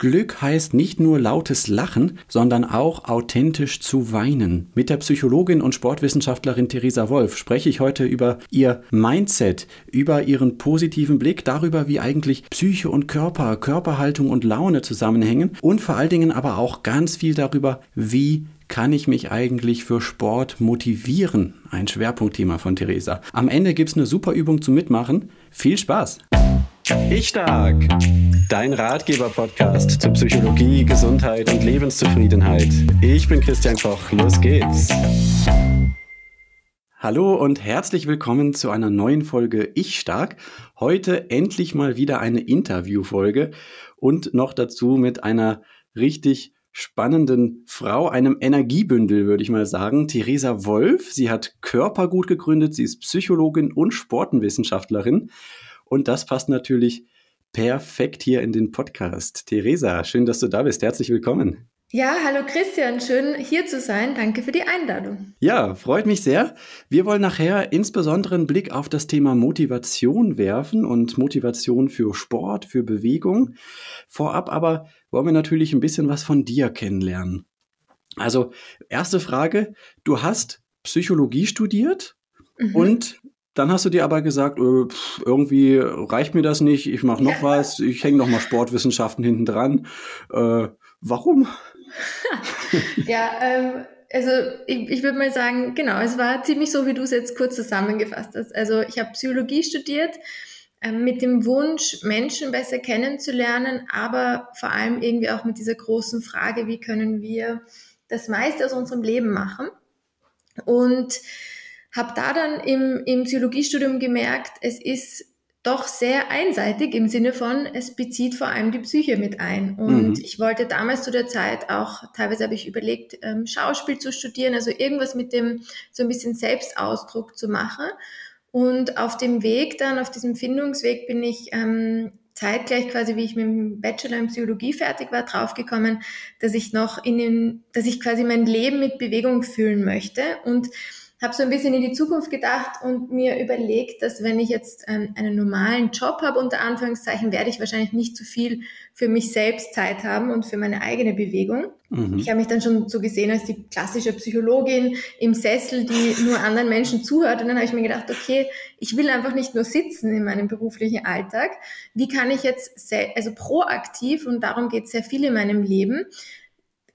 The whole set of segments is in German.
Glück heißt nicht nur lautes Lachen, sondern auch authentisch zu weinen. Mit der Psychologin und Sportwissenschaftlerin Theresa Wolf spreche ich heute über ihr Mindset, über ihren positiven Blick, darüber, wie eigentlich Psyche und Körper, Körperhaltung und Laune zusammenhängen und vor allen Dingen aber auch ganz viel darüber, wie kann ich mich eigentlich für Sport motivieren? Ein Schwerpunktthema von Theresa. Am Ende gibt es eine super Übung zum Mitmachen. Viel Spaß! Ich Stark, dein Ratgeber-Podcast zu Psychologie, Gesundheit und Lebenszufriedenheit. Ich bin Christian Koch, los geht's. Hallo und herzlich willkommen zu einer neuen Folge Ich Stark. Heute endlich mal wieder eine Interviewfolge und noch dazu mit einer richtig spannenden Frau, einem Energiebündel, würde ich mal sagen. Theresa Wolf. Sie hat Körpergut gegründet. Sie ist Psychologin und Sportenwissenschaftlerin. Und das passt natürlich perfekt hier in den Podcast. Theresa, schön, dass du da bist. Herzlich willkommen. Ja, hallo Christian, schön hier zu sein. Danke für die Einladung. Ja, freut mich sehr. Wir wollen nachher insbesondere einen Blick auf das Thema Motivation werfen und Motivation für Sport, für Bewegung. Vorab aber wollen wir natürlich ein bisschen was von dir kennenlernen. Also, erste Frage, du hast Psychologie studiert mhm. und dann hast du dir aber gesagt, äh, pff, irgendwie reicht mir das nicht, ich mache noch was, ich hänge noch mal Sportwissenschaften hinten dran. Äh, warum? ja, ähm, also ich, ich würde mal sagen, genau, es war ziemlich so, wie du es jetzt kurz zusammengefasst hast. Also ich habe Psychologie studiert äh, mit dem Wunsch, Menschen besser kennenzulernen, aber vor allem irgendwie auch mit dieser großen Frage, wie können wir das meiste aus unserem Leben machen. Und habe da dann im, im Psychologiestudium gemerkt, es ist doch sehr einseitig im Sinne von, es bezieht vor allem die Psyche mit ein. Und mhm. ich wollte damals zu der Zeit auch, teilweise habe ich überlegt, ähm, Schauspiel zu studieren, also irgendwas mit dem so ein bisschen Selbstausdruck zu machen. Und auf dem Weg dann, auf diesem Findungsweg bin ich ähm, zeitgleich quasi, wie ich mit dem Bachelor in Psychologie fertig war, draufgekommen, dass ich noch in den, dass ich quasi mein Leben mit Bewegung fühlen möchte und habe so ein bisschen in die Zukunft gedacht und mir überlegt, dass wenn ich jetzt ähm, einen normalen Job habe, unter Anführungszeichen, werde ich wahrscheinlich nicht zu viel für mich selbst Zeit haben und für meine eigene Bewegung. Mhm. Ich habe mich dann schon so gesehen als die klassische Psychologin im Sessel, die nur anderen Menschen zuhört. Und dann habe ich mir gedacht, okay, ich will einfach nicht nur sitzen in meinem beruflichen Alltag. Wie kann ich jetzt, also proaktiv, und darum geht es sehr viel in meinem Leben,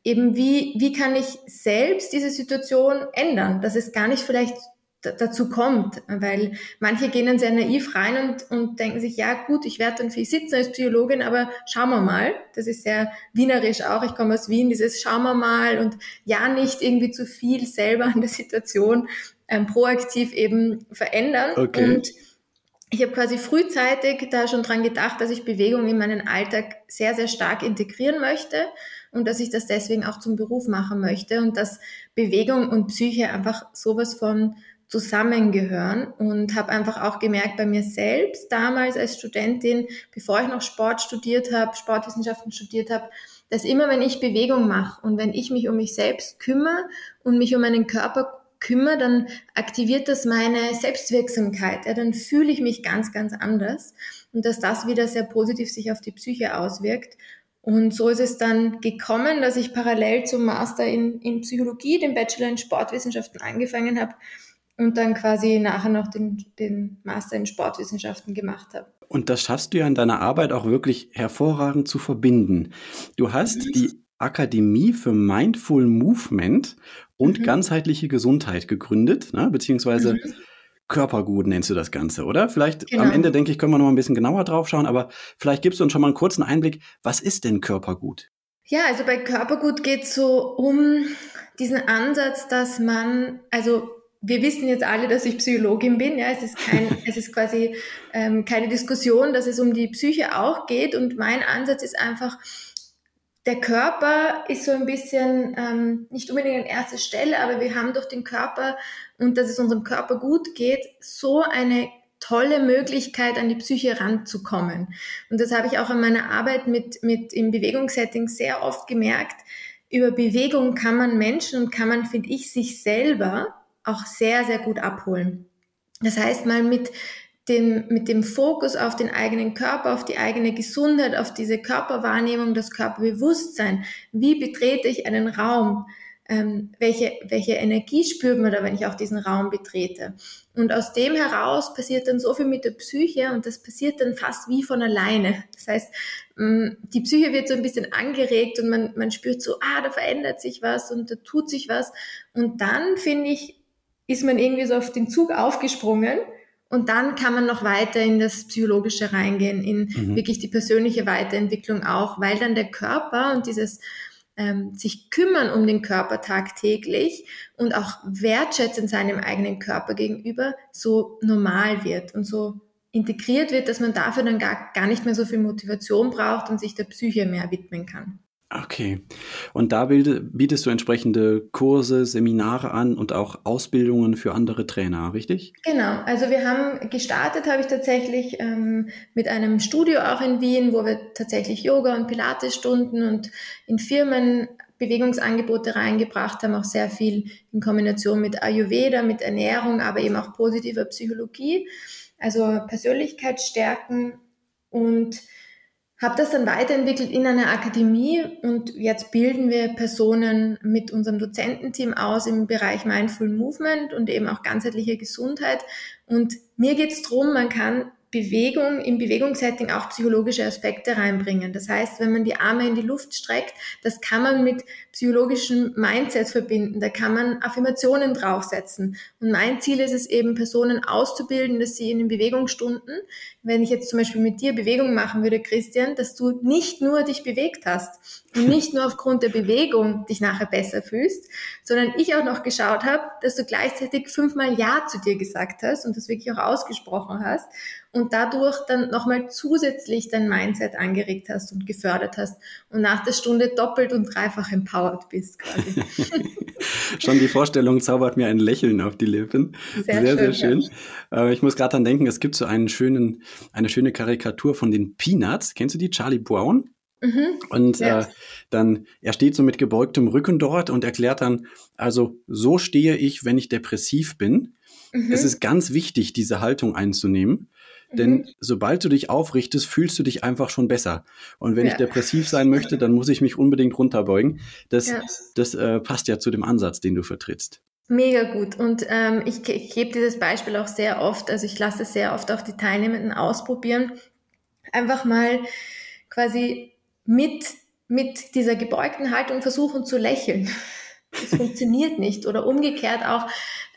eben wie, wie kann ich selbst diese Situation ändern, dass es gar nicht vielleicht dazu kommt, weil manche gehen dann sehr naiv rein und, und denken sich, ja gut, ich werde dann viel sitzen als Psychologin, aber schauen wir mal. Das ist sehr wienerisch auch. Ich komme aus Wien, dieses schauen wir mal und ja nicht irgendwie zu viel selber an der Situation ähm, proaktiv eben verändern. Okay. Und ich habe quasi frühzeitig da schon dran gedacht, dass ich Bewegung in meinen Alltag sehr, sehr stark integrieren möchte und dass ich das deswegen auch zum Beruf machen möchte und dass Bewegung und Psyche einfach sowas von zusammengehören und habe einfach auch gemerkt bei mir selbst damals als Studentin, bevor ich noch Sport studiert habe, Sportwissenschaften studiert habe, dass immer wenn ich Bewegung mache und wenn ich mich um mich selbst kümmere und mich um meinen Körper kümmere, dann aktiviert das meine Selbstwirksamkeit. Ja, dann fühle ich mich ganz, ganz anders und dass das wieder sehr positiv sich auf die Psyche auswirkt. Und so ist es dann gekommen, dass ich parallel zum Master in, in Psychologie, den Bachelor in Sportwissenschaften angefangen habe und dann quasi nachher noch den, den Master in Sportwissenschaften gemacht habe. Und das schaffst du ja in deiner Arbeit auch wirklich hervorragend zu verbinden. Du hast mhm. die Akademie für Mindful Movement und mhm. ganzheitliche Gesundheit gegründet, ne, beziehungsweise mhm. Körpergut nennst du das Ganze, oder? Vielleicht genau. am Ende, denke ich, können wir noch ein bisschen genauer drauf schauen, aber vielleicht gibst du uns schon mal einen kurzen Einblick. Was ist denn Körpergut? Ja, also bei Körpergut geht es so um diesen Ansatz, dass man, also wir wissen jetzt alle, dass ich Psychologin bin. Ja, es ist kein, es ist quasi ähm, keine Diskussion, dass es um die Psyche auch geht. Und mein Ansatz ist einfach, der Körper ist so ein bisschen ähm, nicht unbedingt an erster Stelle, aber wir haben durch den Körper und dass es unserem Körper gut geht, so eine tolle Möglichkeit, an die Psyche ranzukommen. Und das habe ich auch in meiner Arbeit mit, mit im Bewegungssetting sehr oft gemerkt. Über Bewegung kann man Menschen und kann man, finde ich, sich selber auch sehr, sehr gut abholen. Das heißt, mal mit dem, mit dem Fokus auf den eigenen Körper, auf die eigene Gesundheit, auf diese Körperwahrnehmung, das Körperbewusstsein. Wie betrete ich einen Raum? Ähm, welche, welche Energie spürt man da, wenn ich auch diesen Raum betrete? Und aus dem heraus passiert dann so viel mit der Psyche und das passiert dann fast wie von alleine. Das heißt, mm, die Psyche wird so ein bisschen angeregt und man, man spürt so, ah, da verändert sich was und da tut sich was. Und dann, finde ich, ist man irgendwie so auf den Zug aufgesprungen und dann kann man noch weiter in das Psychologische reingehen, in mhm. wirklich die persönliche Weiterentwicklung auch, weil dann der Körper und dieses ähm, sich kümmern um den Körper tagtäglich und auch wertschätzen seinem eigenen Körper gegenüber so normal wird und so integriert wird, dass man dafür dann gar, gar nicht mehr so viel Motivation braucht und sich der Psyche mehr widmen kann. Okay. Und da bietest du entsprechende Kurse, Seminare an und auch Ausbildungen für andere Trainer, richtig? Genau. Also wir haben gestartet, habe ich tatsächlich ähm, mit einem Studio auch in Wien, wo wir tatsächlich Yoga und Pilates-Stunden und in Firmen Bewegungsangebote reingebracht haben, auch sehr viel in Kombination mit Ayurveda, mit Ernährung, aber eben auch positiver Psychologie, also Persönlichkeit stärken und habe das dann weiterentwickelt in einer Akademie und jetzt bilden wir Personen mit unserem Dozententeam aus im Bereich Mindful Movement und eben auch ganzheitliche Gesundheit. Und mir geht es darum, man kann Bewegung, im Bewegungssetting auch psychologische Aspekte reinbringen. Das heißt, wenn man die Arme in die Luft streckt, das kann man mit psychologischem Mindset verbinden. Da kann man Affirmationen draufsetzen. Und mein Ziel ist es eben, Personen auszubilden, dass sie in den Bewegungsstunden, wenn ich jetzt zum Beispiel mit dir Bewegung machen würde, Christian, dass du nicht nur dich bewegt hast und nicht nur aufgrund der Bewegung dich nachher besser fühlst, sondern ich auch noch geschaut habe, dass du gleichzeitig fünfmal Ja zu dir gesagt hast und das wirklich auch ausgesprochen hast und dadurch dann nochmal zusätzlich dein Mindset angeregt hast und gefördert hast und nach der Stunde doppelt und dreifach empowered bist quasi. Schon die Vorstellung zaubert mir ein Lächeln auf die Lippen. Sehr, sehr schön. Sehr schön. Ja. Äh, ich muss gerade dran denken, es gibt so einen schönen, eine schöne Karikatur von den Peanuts. Kennst du die? Charlie Brown? Mhm. Und ja. äh, dann, er steht so mit gebeugtem Rücken dort und erklärt dann, also so stehe ich, wenn ich depressiv bin. Mhm. Es ist ganz wichtig, diese Haltung einzunehmen. Denn mhm. sobald du dich aufrichtest, fühlst du dich einfach schon besser. Und wenn ja. ich depressiv sein möchte, dann muss ich mich unbedingt runterbeugen. Das, ja. das äh, passt ja zu dem Ansatz, den du vertrittst. Mega gut. Und ähm, ich, ich gebe dieses Beispiel auch sehr oft, also ich lasse sehr oft auch die Teilnehmenden ausprobieren. Einfach mal quasi mit, mit dieser gebeugten Haltung versuchen zu lächeln. Das funktioniert nicht. Oder umgekehrt auch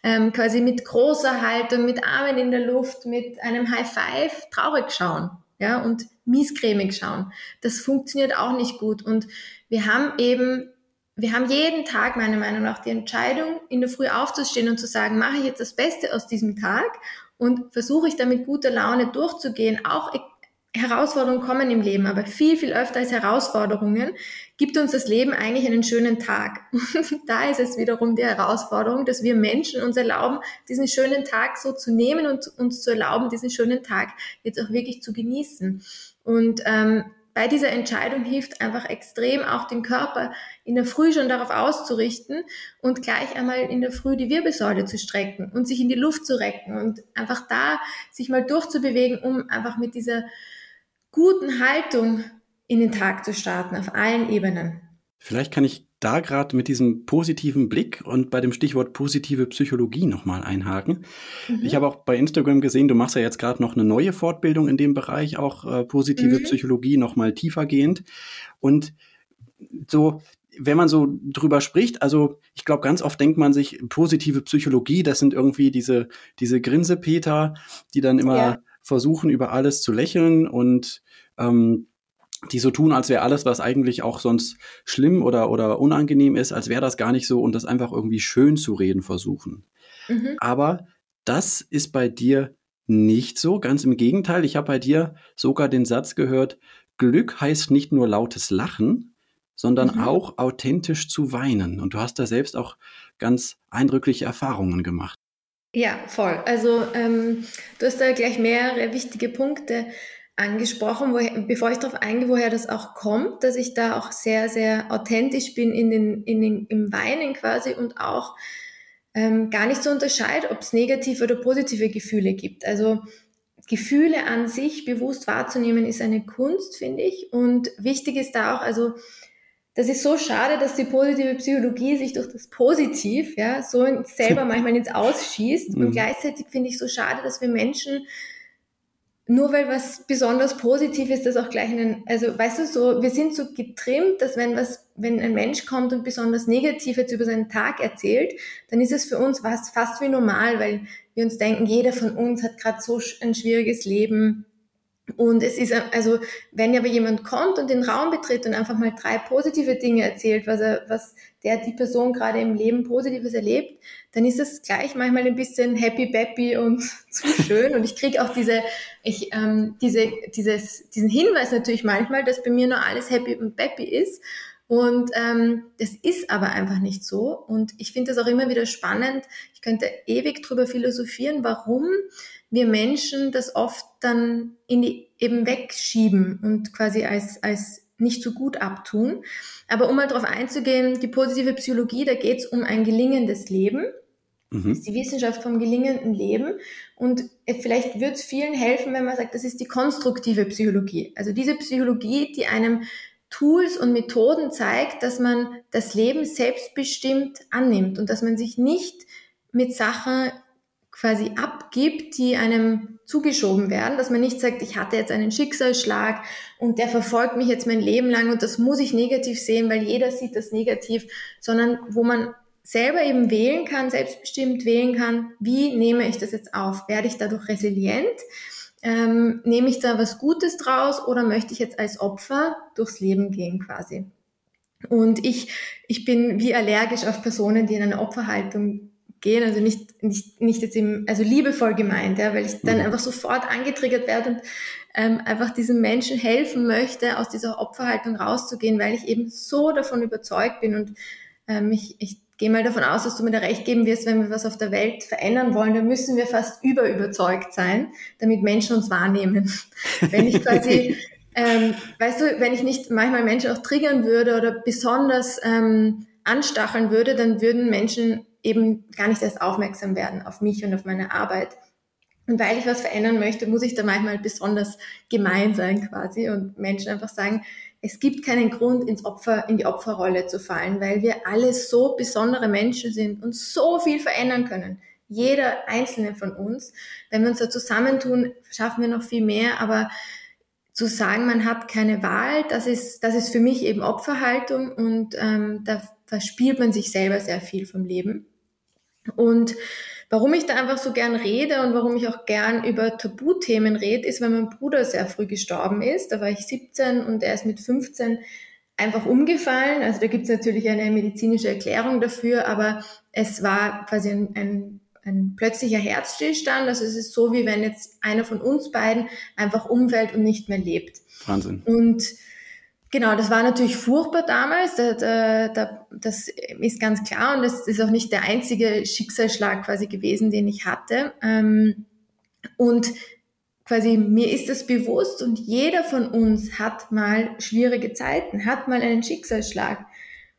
ähm, quasi mit großer Haltung, mit Armen in der Luft, mit einem High Five traurig schauen. Ja, und miescremig schauen. Das funktioniert auch nicht gut. Und wir haben eben, wir haben jeden Tag meiner Meinung nach die Entscheidung, in der Früh aufzustehen und zu sagen, mache ich jetzt das Beste aus diesem Tag und versuche ich da mit guter Laune durchzugehen, auch Herausforderungen kommen im Leben, aber viel, viel öfter als Herausforderungen gibt uns das Leben eigentlich einen schönen Tag. Und da ist es wiederum die Herausforderung, dass wir Menschen uns erlauben, diesen schönen Tag so zu nehmen und uns zu erlauben, diesen schönen Tag jetzt auch wirklich zu genießen. Und ähm, bei dieser Entscheidung hilft einfach extrem auch den Körper in der Früh schon darauf auszurichten und gleich einmal in der Früh die Wirbelsäule zu strecken und sich in die Luft zu recken und einfach da sich mal durchzubewegen, um einfach mit dieser guten Haltung in den Tag zu starten, auf allen Ebenen. Vielleicht kann ich da gerade mit diesem positiven Blick und bei dem Stichwort positive Psychologie nochmal einhaken. Mhm. Ich habe auch bei Instagram gesehen, du machst ja jetzt gerade noch eine neue Fortbildung in dem Bereich, auch äh, positive mhm. Psychologie nochmal tiefergehend. Und so, wenn man so drüber spricht, also ich glaube, ganz oft denkt man sich, positive Psychologie, das sind irgendwie diese, diese Grinsepeter, die dann immer ja versuchen, über alles zu lächeln und ähm, die so tun, als wäre alles, was eigentlich auch sonst schlimm oder, oder unangenehm ist, als wäre das gar nicht so und das einfach irgendwie schön zu reden versuchen. Mhm. Aber das ist bei dir nicht so, ganz im Gegenteil. Ich habe bei dir sogar den Satz gehört, Glück heißt nicht nur lautes Lachen, sondern mhm. auch authentisch zu weinen. Und du hast da selbst auch ganz eindrückliche Erfahrungen gemacht. Ja, voll. Also ähm, du hast da gleich mehrere wichtige Punkte angesprochen, woher, bevor ich darauf eingehe, woher das auch kommt, dass ich da auch sehr, sehr authentisch bin in den, in den, im Weinen quasi und auch ähm, gar nicht so unterscheide, ob es negative oder positive Gefühle gibt. Also Gefühle an sich bewusst wahrzunehmen, ist eine Kunst, finde ich. Und wichtig ist da auch, also das ist so schade, dass die positive Psychologie sich durch das Positiv ja so selber manchmal ins Ausschießt. Und mhm. gleichzeitig finde ich so schade, dass wir Menschen nur weil was besonders positiv ist, das auch gleich einen, also weißt du, so, wir sind so getrimmt, dass wenn was, wenn ein Mensch kommt und besonders negativ jetzt über seinen Tag erzählt, dann ist es für uns was, fast wie normal, weil wir uns denken, jeder von uns hat gerade so ein schwieriges Leben. Und es ist, also, wenn aber jemand kommt und den Raum betritt und einfach mal drei positive Dinge erzählt, was er, was der, die Person gerade im Leben Positives erlebt, dann ist das gleich manchmal ein bisschen happy peppy und zu schön. Und ich kriege auch diese, ich, ähm, diese, dieses, diesen Hinweis natürlich manchmal, dass bei mir nur alles happy und peppy ist. Und ähm, das ist aber einfach nicht so. Und ich finde das auch immer wieder spannend. Ich könnte ewig drüber philosophieren, warum wir Menschen das oft dann in die, eben wegschieben und quasi als, als nicht so gut abtun. Aber um mal darauf einzugehen, die positive Psychologie, da geht es um ein gelingendes Leben. Mhm. Das ist die Wissenschaft vom gelingenden Leben. Und vielleicht wird es vielen helfen, wenn man sagt, das ist die konstruktive Psychologie. Also diese Psychologie, die einem Tools und Methoden zeigt, dass man das Leben selbstbestimmt annimmt und dass man sich nicht mit Sachen quasi abgibt, die einem zugeschoben werden, dass man nicht sagt, ich hatte jetzt einen Schicksalsschlag und der verfolgt mich jetzt mein Leben lang und das muss ich negativ sehen, weil jeder sieht das negativ, sondern wo man selber eben wählen kann, selbstbestimmt wählen kann, wie nehme ich das jetzt auf? Werde ich dadurch resilient? Ähm, nehme ich da was Gutes draus oder möchte ich jetzt als Opfer durchs Leben gehen quasi? Und ich, ich bin wie allergisch auf Personen, die in eine Opferhaltung gehen, also nicht, nicht, nicht jetzt im, also liebevoll gemeint, ja, weil ich dann mhm. einfach sofort angetriggert werde und ähm, einfach diesen Menschen helfen möchte, aus dieser Opferhaltung rauszugehen, weil ich eben so davon überzeugt bin und ähm, ich, ich gehe mal davon aus, dass du mir da recht geben wirst, wenn wir was auf der Welt verändern wollen, dann müssen wir fast überüberzeugt sein, damit Menschen uns wahrnehmen. wenn ich quasi, ähm, weißt du, wenn ich nicht manchmal Menschen auch triggern würde oder besonders ähm, anstacheln würde, dann würden Menschen eben gar nicht erst aufmerksam werden auf mich und auf meine Arbeit. Und weil ich was verändern möchte, muss ich da manchmal besonders gemein sein quasi und Menschen einfach sagen, es gibt keinen Grund, ins Opfer, in die Opferrolle zu fallen, weil wir alle so besondere Menschen sind und so viel verändern können. Jeder einzelne von uns. Wenn wir uns da zusammentun, schaffen wir noch viel mehr, aber zu sagen, man hat keine Wahl, das ist, das ist für mich eben Opferhaltung und ähm, da verspielt man sich selber sehr viel vom Leben. Und warum ich da einfach so gern rede und warum ich auch gern über Tabuthemen rede, ist, weil mein Bruder sehr früh gestorben ist. Da war ich 17 und er ist mit 15 einfach umgefallen. Also da gibt es natürlich eine medizinische Erklärung dafür, aber es war quasi ein, ein, ein plötzlicher Herzstillstand. Also es ist so, wie wenn jetzt einer von uns beiden einfach umfällt und nicht mehr lebt. Wahnsinn. Und Genau, das war natürlich furchtbar damals, da, da, da, das ist ganz klar und das ist auch nicht der einzige Schicksalsschlag quasi gewesen, den ich hatte. Ähm, und quasi mir ist das bewusst und jeder von uns hat mal schwierige Zeiten, hat mal einen Schicksalsschlag.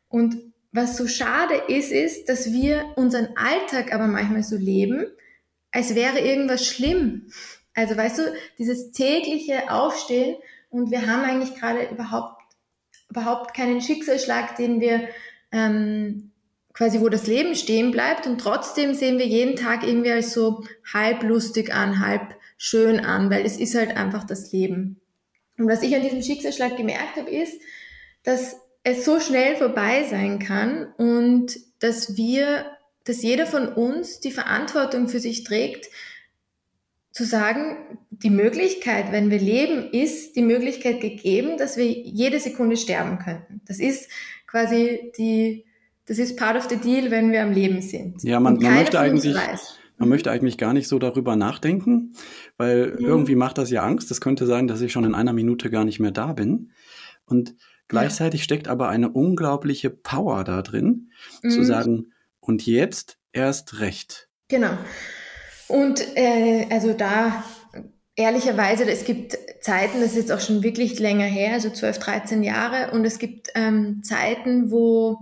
Und was so schade ist, ist, dass wir unseren Alltag aber manchmal so leben, als wäre irgendwas schlimm. Also weißt du, dieses tägliche Aufstehen und wir haben eigentlich gerade überhaupt überhaupt keinen Schicksalsschlag, den wir ähm, quasi, wo das Leben stehen bleibt und trotzdem sehen wir jeden Tag irgendwie als so halb lustig an, halb schön an, weil es ist halt einfach das Leben. Und was ich an diesem Schicksalsschlag gemerkt habe, ist, dass es so schnell vorbei sein kann und dass wir, dass jeder von uns die Verantwortung für sich trägt, zu sagen, die Möglichkeit, wenn wir leben, ist die Möglichkeit gegeben, dass wir jede Sekunde sterben könnten. Das ist quasi die, das ist part of the deal, wenn wir am Leben sind. Ja, man, man möchte eigentlich, man möchte eigentlich gar nicht so darüber nachdenken, weil mhm. irgendwie macht das ja Angst. Es könnte sein, dass ich schon in einer Minute gar nicht mehr da bin. Und gleichzeitig ja. steckt aber eine unglaubliche Power da drin, mhm. zu sagen, und jetzt erst recht. Genau. Und äh, also da ehrlicherweise, es gibt Zeiten, das ist jetzt auch schon wirklich länger her, also 12, 13 Jahre, und es gibt ähm, Zeiten, wo,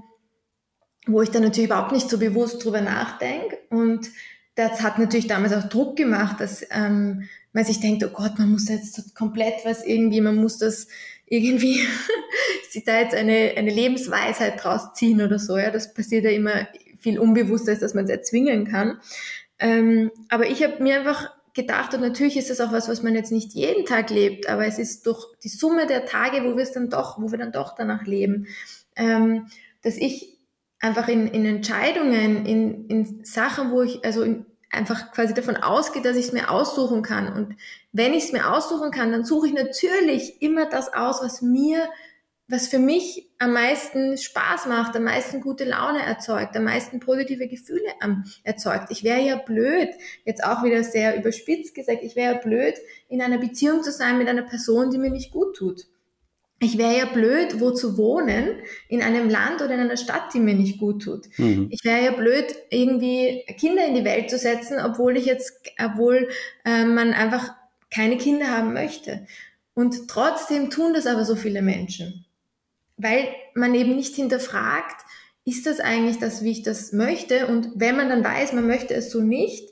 wo ich dann natürlich überhaupt nicht so bewusst drüber nachdenke. Und das hat natürlich damals auch Druck gemacht, dass ähm, man sich denkt, oh Gott, man muss jetzt komplett was irgendwie, man muss das irgendwie, sich da jetzt eine, eine Lebensweisheit draus ziehen oder so, ja, das passiert ja immer viel unbewusster, als dass man es erzwingen kann. Ähm, aber ich habe mir einfach gedacht, und natürlich ist das auch was, was man jetzt nicht jeden Tag lebt, aber es ist durch die Summe der Tage, wo wir es dann doch, wo wir dann doch danach leben, ähm, dass ich einfach in, in Entscheidungen, in, in Sachen, wo ich, also in, einfach quasi davon ausgehe, dass ich es mir aussuchen kann. Und wenn ich es mir aussuchen kann, dann suche ich natürlich immer das aus, was mir was für mich am meisten Spaß macht, am meisten gute Laune erzeugt, am meisten positive Gefühle ähm, erzeugt. Ich wäre ja blöd, jetzt auch wieder sehr überspitzt gesagt, ich wäre ja blöd, in einer Beziehung zu sein mit einer Person, die mir nicht gut tut. Ich wäre ja blöd, wo zu wohnen, in einem Land oder in einer Stadt, die mir nicht gut tut. Mhm. Ich wäre ja blöd, irgendwie Kinder in die Welt zu setzen, obwohl ich jetzt, obwohl äh, man einfach keine Kinder haben möchte. Und trotzdem tun das aber so viele Menschen weil man eben nicht hinterfragt, ist das eigentlich das, wie ich das möchte? Und wenn man dann weiß, man möchte es so nicht,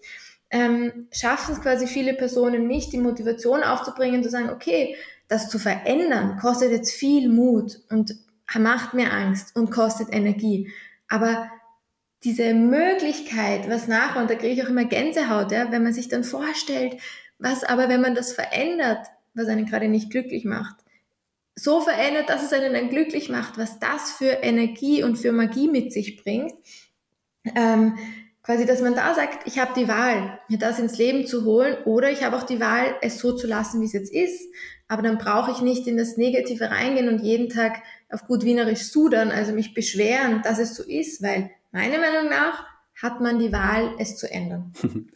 ähm, schaffen es quasi viele Personen nicht, die Motivation aufzubringen, zu sagen, okay, das zu verändern, kostet jetzt viel Mut und macht mir Angst und kostet Energie. Aber diese Möglichkeit, was nachher, und da kriege ich auch immer Gänsehaut, ja, wenn man sich dann vorstellt, was aber, wenn man das verändert, was einen gerade nicht glücklich macht, so verändert, dass es einen dann glücklich macht, was das für Energie und für Magie mit sich bringt. Ähm, quasi, dass man da sagt, ich habe die Wahl, mir das ins Leben zu holen oder ich habe auch die Wahl, es so zu lassen, wie es jetzt ist. Aber dann brauche ich nicht in das Negative reingehen und jeden Tag auf gut Wienerisch sudern, also mich beschweren, dass es so ist, weil meiner Meinung nach hat man die Wahl, es zu ändern.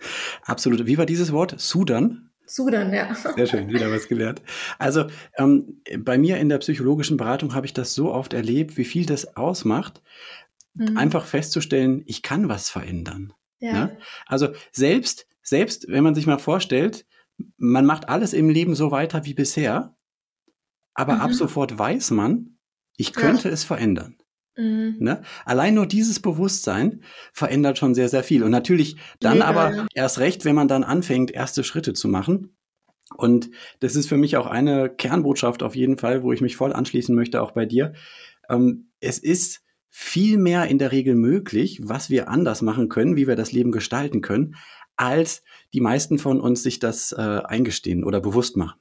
Absolut. Wie war dieses Wort? Sudern? Sudan, ja. Sehr schön, wieder was gelernt. Also ähm, bei mir in der psychologischen Beratung habe ich das so oft erlebt, wie viel das ausmacht, mhm. einfach festzustellen, ich kann was verändern. Ja. Ne? Also selbst, selbst wenn man sich mal vorstellt, man macht alles im Leben so weiter wie bisher, aber mhm. ab sofort weiß man, ich könnte ja. es verändern. Mhm. Ne? Allein nur dieses Bewusstsein verändert schon sehr, sehr viel. Und natürlich dann Mega, aber ja. erst recht, wenn man dann anfängt, erste Schritte zu machen. Und das ist für mich auch eine Kernbotschaft auf jeden Fall, wo ich mich voll anschließen möchte, auch bei dir. Ähm, es ist viel mehr in der Regel möglich, was wir anders machen können, wie wir das Leben gestalten können, als die meisten von uns sich das äh, eingestehen oder bewusst machen.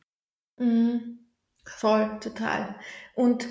Mhm. Voll, total. Und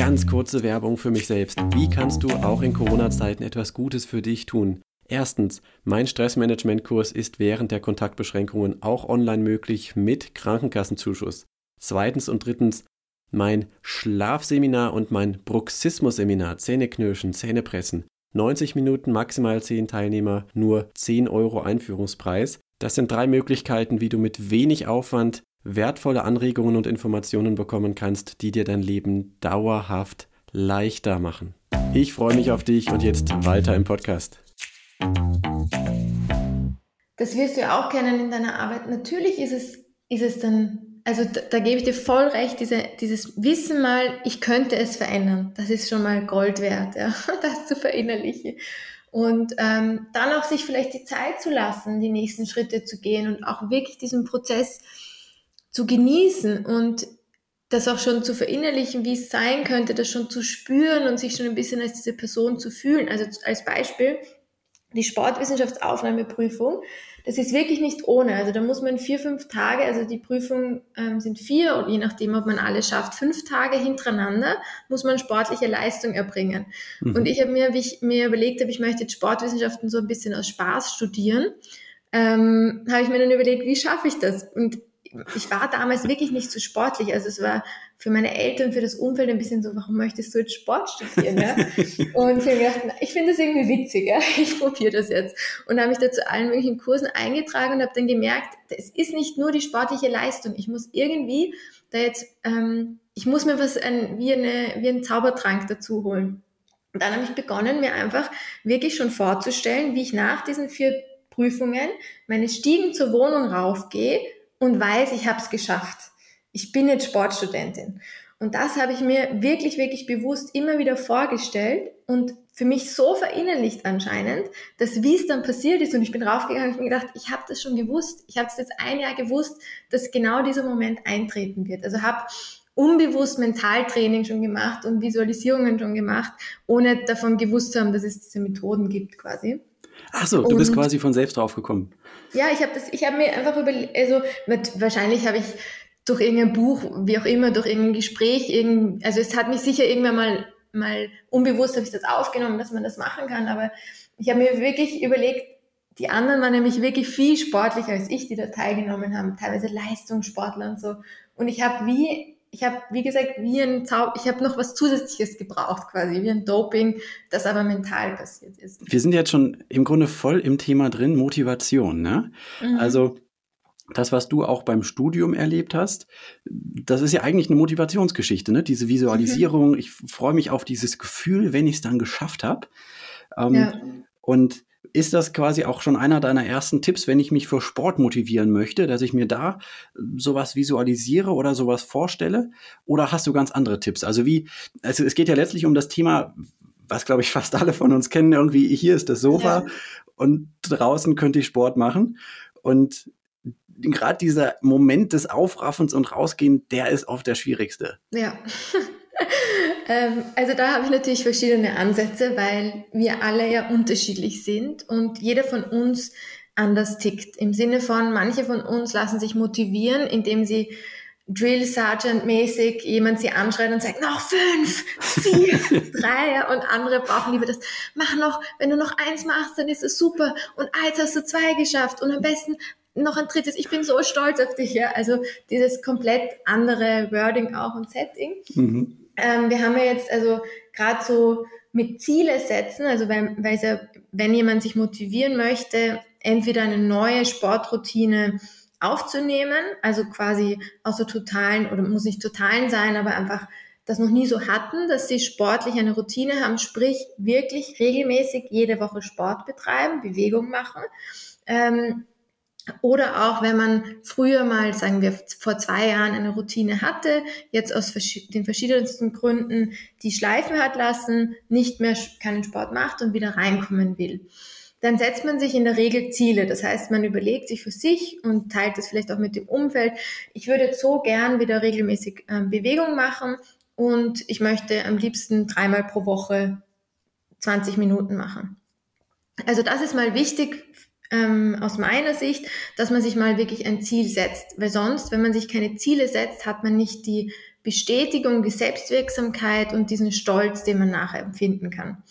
Ganz kurze Werbung für mich selbst. Wie kannst du auch in Corona-Zeiten etwas Gutes für dich tun? Erstens, mein Stressmanagement-Kurs ist während der Kontaktbeschränkungen auch online möglich mit Krankenkassenzuschuss. Zweitens und drittens, mein Schlafseminar und mein Bruxismus-Seminar Zähneknirschen, Zähnepressen. 90 Minuten, maximal 10 Teilnehmer, nur 10 Euro Einführungspreis. Das sind drei Möglichkeiten, wie du mit wenig Aufwand wertvolle Anregungen und Informationen bekommen kannst, die dir dein Leben dauerhaft leichter machen. Ich freue mich auf dich und jetzt weiter im Podcast. Das wirst du ja auch kennen in deiner Arbeit. Natürlich ist es, ist es dann, also da, da gebe ich dir voll recht, diese, dieses Wissen mal, ich könnte es verändern. Das ist schon mal Gold wert, ja, das zu verinnerlichen. Und ähm, dann auch sich vielleicht die Zeit zu lassen, die nächsten Schritte zu gehen und auch wirklich diesen Prozess zu genießen und das auch schon zu verinnerlichen, wie es sein könnte, das schon zu spüren und sich schon ein bisschen als diese Person zu fühlen. Also als Beispiel die Sportwissenschaftsaufnahmeprüfung. Das ist wirklich nicht ohne. Also da muss man vier, fünf Tage, also die Prüfung ähm, sind vier und je nachdem, ob man alles schafft, fünf Tage hintereinander muss man sportliche Leistung erbringen. Mhm. Und ich habe mir, wie ich mir überlegt habe, ich möchte jetzt Sportwissenschaften so ein bisschen aus Spaß studieren, ähm, habe ich mir dann überlegt, wie schaffe ich das? Und ich war damals wirklich nicht so sportlich. Also es war für meine Eltern, für das Umfeld ein bisschen so, warum möchtest du jetzt Sport studieren? Ja? Und ich habe gedacht, ich finde das irgendwie witzig, ja? ich probiere das jetzt. Und habe mich da zu allen möglichen Kursen eingetragen und habe dann gemerkt, es ist nicht nur die sportliche Leistung. Ich muss irgendwie da jetzt, ähm, ich muss mir was ein, wie, eine, wie einen Zaubertrank dazu holen. Und dann habe ich begonnen, mir einfach wirklich schon vorzustellen, wie ich nach diesen vier Prüfungen meine Stiegen zur Wohnung raufgehe und weiß, ich habe es geschafft. Ich bin jetzt Sportstudentin. Und das habe ich mir wirklich, wirklich bewusst immer wieder vorgestellt und für mich so verinnerlicht anscheinend, dass wie es dann passiert ist und ich bin raufgegangen und mir gedacht, ich habe das schon gewusst. Ich habe es jetzt ein Jahr gewusst, dass genau dieser Moment eintreten wird. Also habe unbewusst Mentaltraining schon gemacht und Visualisierungen schon gemacht, ohne davon gewusst zu haben, dass es diese Methoden gibt quasi. Ach so, du und, bist quasi von selbst drauf gekommen. Ja, ich habe das, ich habe mir einfach überlegt, also mit, wahrscheinlich habe ich durch irgendein Buch, wie auch immer, durch irgendein Gespräch, irgend, also es hat mich sicher irgendwann mal, mal unbewusst habe ich das aufgenommen, dass man das machen kann, aber ich habe mir wirklich überlegt, die anderen waren nämlich wirklich viel sportlicher als ich, die da teilgenommen haben, teilweise Leistungssportler und so. Und ich habe wie, ich habe, wie gesagt, wie ein Zauber, ich habe noch was Zusätzliches gebraucht quasi, wie ein Doping, das aber mental passiert ist. Wir sind jetzt schon im Grunde voll im Thema drin, Motivation, ne? Mhm. Also das, was du auch beim Studium erlebt hast, das ist ja eigentlich eine Motivationsgeschichte, ne? Diese Visualisierung. Mhm. Ich freue mich auf dieses Gefühl, wenn ich es dann geschafft habe. Ähm, ja. Und ist das quasi auch schon einer deiner ersten Tipps, wenn ich mich für Sport motivieren möchte, dass ich mir da sowas visualisiere oder sowas vorstelle? Oder hast du ganz andere Tipps? Also wie, also es geht ja letztlich um das Thema, was glaube ich fast alle von uns kennen, irgendwie hier ist das Sofa ja. und draußen könnte ich Sport machen. Und gerade dieser Moment des Aufraffens und Rausgehen, der ist oft der schwierigste. Ja. ähm, also da habe ich natürlich verschiedene Ansätze, weil wir alle ja unterschiedlich sind und jeder von uns anders tickt. Im Sinne von, manche von uns lassen sich motivieren, indem sie Drill Sergeant mäßig jemand sie anschreit und sagt, noch fünf, vier, drei, und andere brauchen lieber das, mach noch, wenn du noch eins machst, dann ist es super, und eins hast du zwei geschafft, und am besten noch ein drittes, ich bin so stolz auf dich, ja. Also dieses komplett andere Wording auch und Setting. Mhm. Ähm, wir haben ja jetzt also gerade so mit Ziele setzen, also weil, weil ja, wenn jemand sich motivieren möchte, entweder eine neue Sportroutine aufzunehmen, also quasi aus der totalen, oder muss nicht totalen sein, aber einfach das noch nie so hatten, dass sie sportlich eine Routine haben, sprich wirklich regelmäßig jede Woche Sport betreiben, Bewegung machen. Ähm, oder auch, wenn man früher mal, sagen wir, vor zwei Jahren eine Routine hatte, jetzt aus den verschiedensten Gründen die schleifen hat lassen, nicht mehr keinen Sport macht und wieder reinkommen will. Dann setzt man sich in der Regel Ziele. Das heißt, man überlegt sich für sich und teilt es vielleicht auch mit dem Umfeld. Ich würde so gern wieder regelmäßig äh, Bewegung machen und ich möchte am liebsten dreimal pro Woche 20 Minuten machen. Also das ist mal wichtig ähm, aus meiner Sicht, dass man sich mal wirklich ein Ziel setzt. Weil sonst, wenn man sich keine Ziele setzt, hat man nicht die Bestätigung, die Selbstwirksamkeit und diesen Stolz, den man nachher empfinden kann.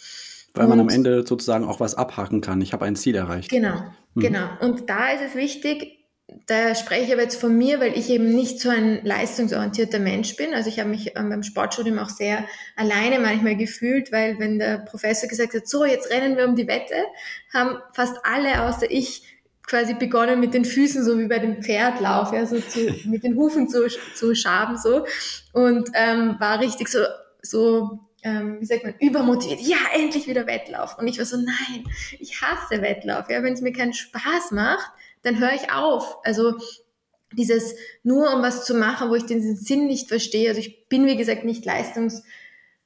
Weil und, man am Ende sozusagen auch was abhaken kann. Ich habe ein Ziel erreicht. Genau, mhm. genau. Und da ist es wichtig, da spreche ich aber jetzt von mir, weil ich eben nicht so ein leistungsorientierter Mensch bin. Also ich habe mich ähm, beim Sportstudium auch sehr alleine manchmal gefühlt, weil wenn der Professor gesagt hat, so, jetzt rennen wir um die Wette, haben fast alle außer ich quasi begonnen mit den Füßen, so wie bei dem Pferdlauf, ja, so zu, mit den Hufen zu, zu schaben, so. Und ähm, war richtig so, so ähm, wie sagt man, übermotiviert. Ja, endlich wieder Wettlauf. Und ich war so, nein, ich hasse Wettlauf. Ja, wenn es mir keinen Spaß macht, dann höre ich auf. Also dieses nur um was zu machen, wo ich den Sinn nicht verstehe. Also ich bin, wie gesagt, nicht leistungs,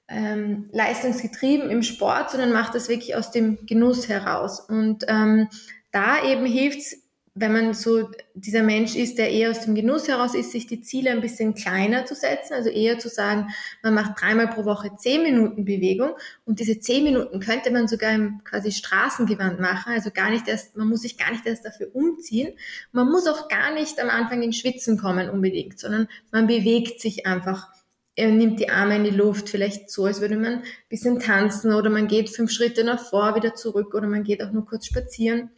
ähm, leistungsgetrieben im Sport, sondern mache das wirklich aus dem Genuss heraus. Und ähm, da eben hilft's wenn man so dieser Mensch ist, der eher aus dem Genuss heraus ist, sich die Ziele ein bisschen kleiner zu setzen, also eher zu sagen, man macht dreimal pro Woche zehn Minuten Bewegung und diese zehn Minuten könnte man sogar im quasi Straßengewand machen, also gar nicht erst, man muss sich gar nicht erst dafür umziehen, man muss auch gar nicht am Anfang in Schwitzen kommen unbedingt, sondern man bewegt sich einfach. Nimmt die Arme in die Luft, vielleicht so, als würde man ein bisschen tanzen oder man geht fünf Schritte nach vor, wieder zurück oder man geht auch nur kurz spazieren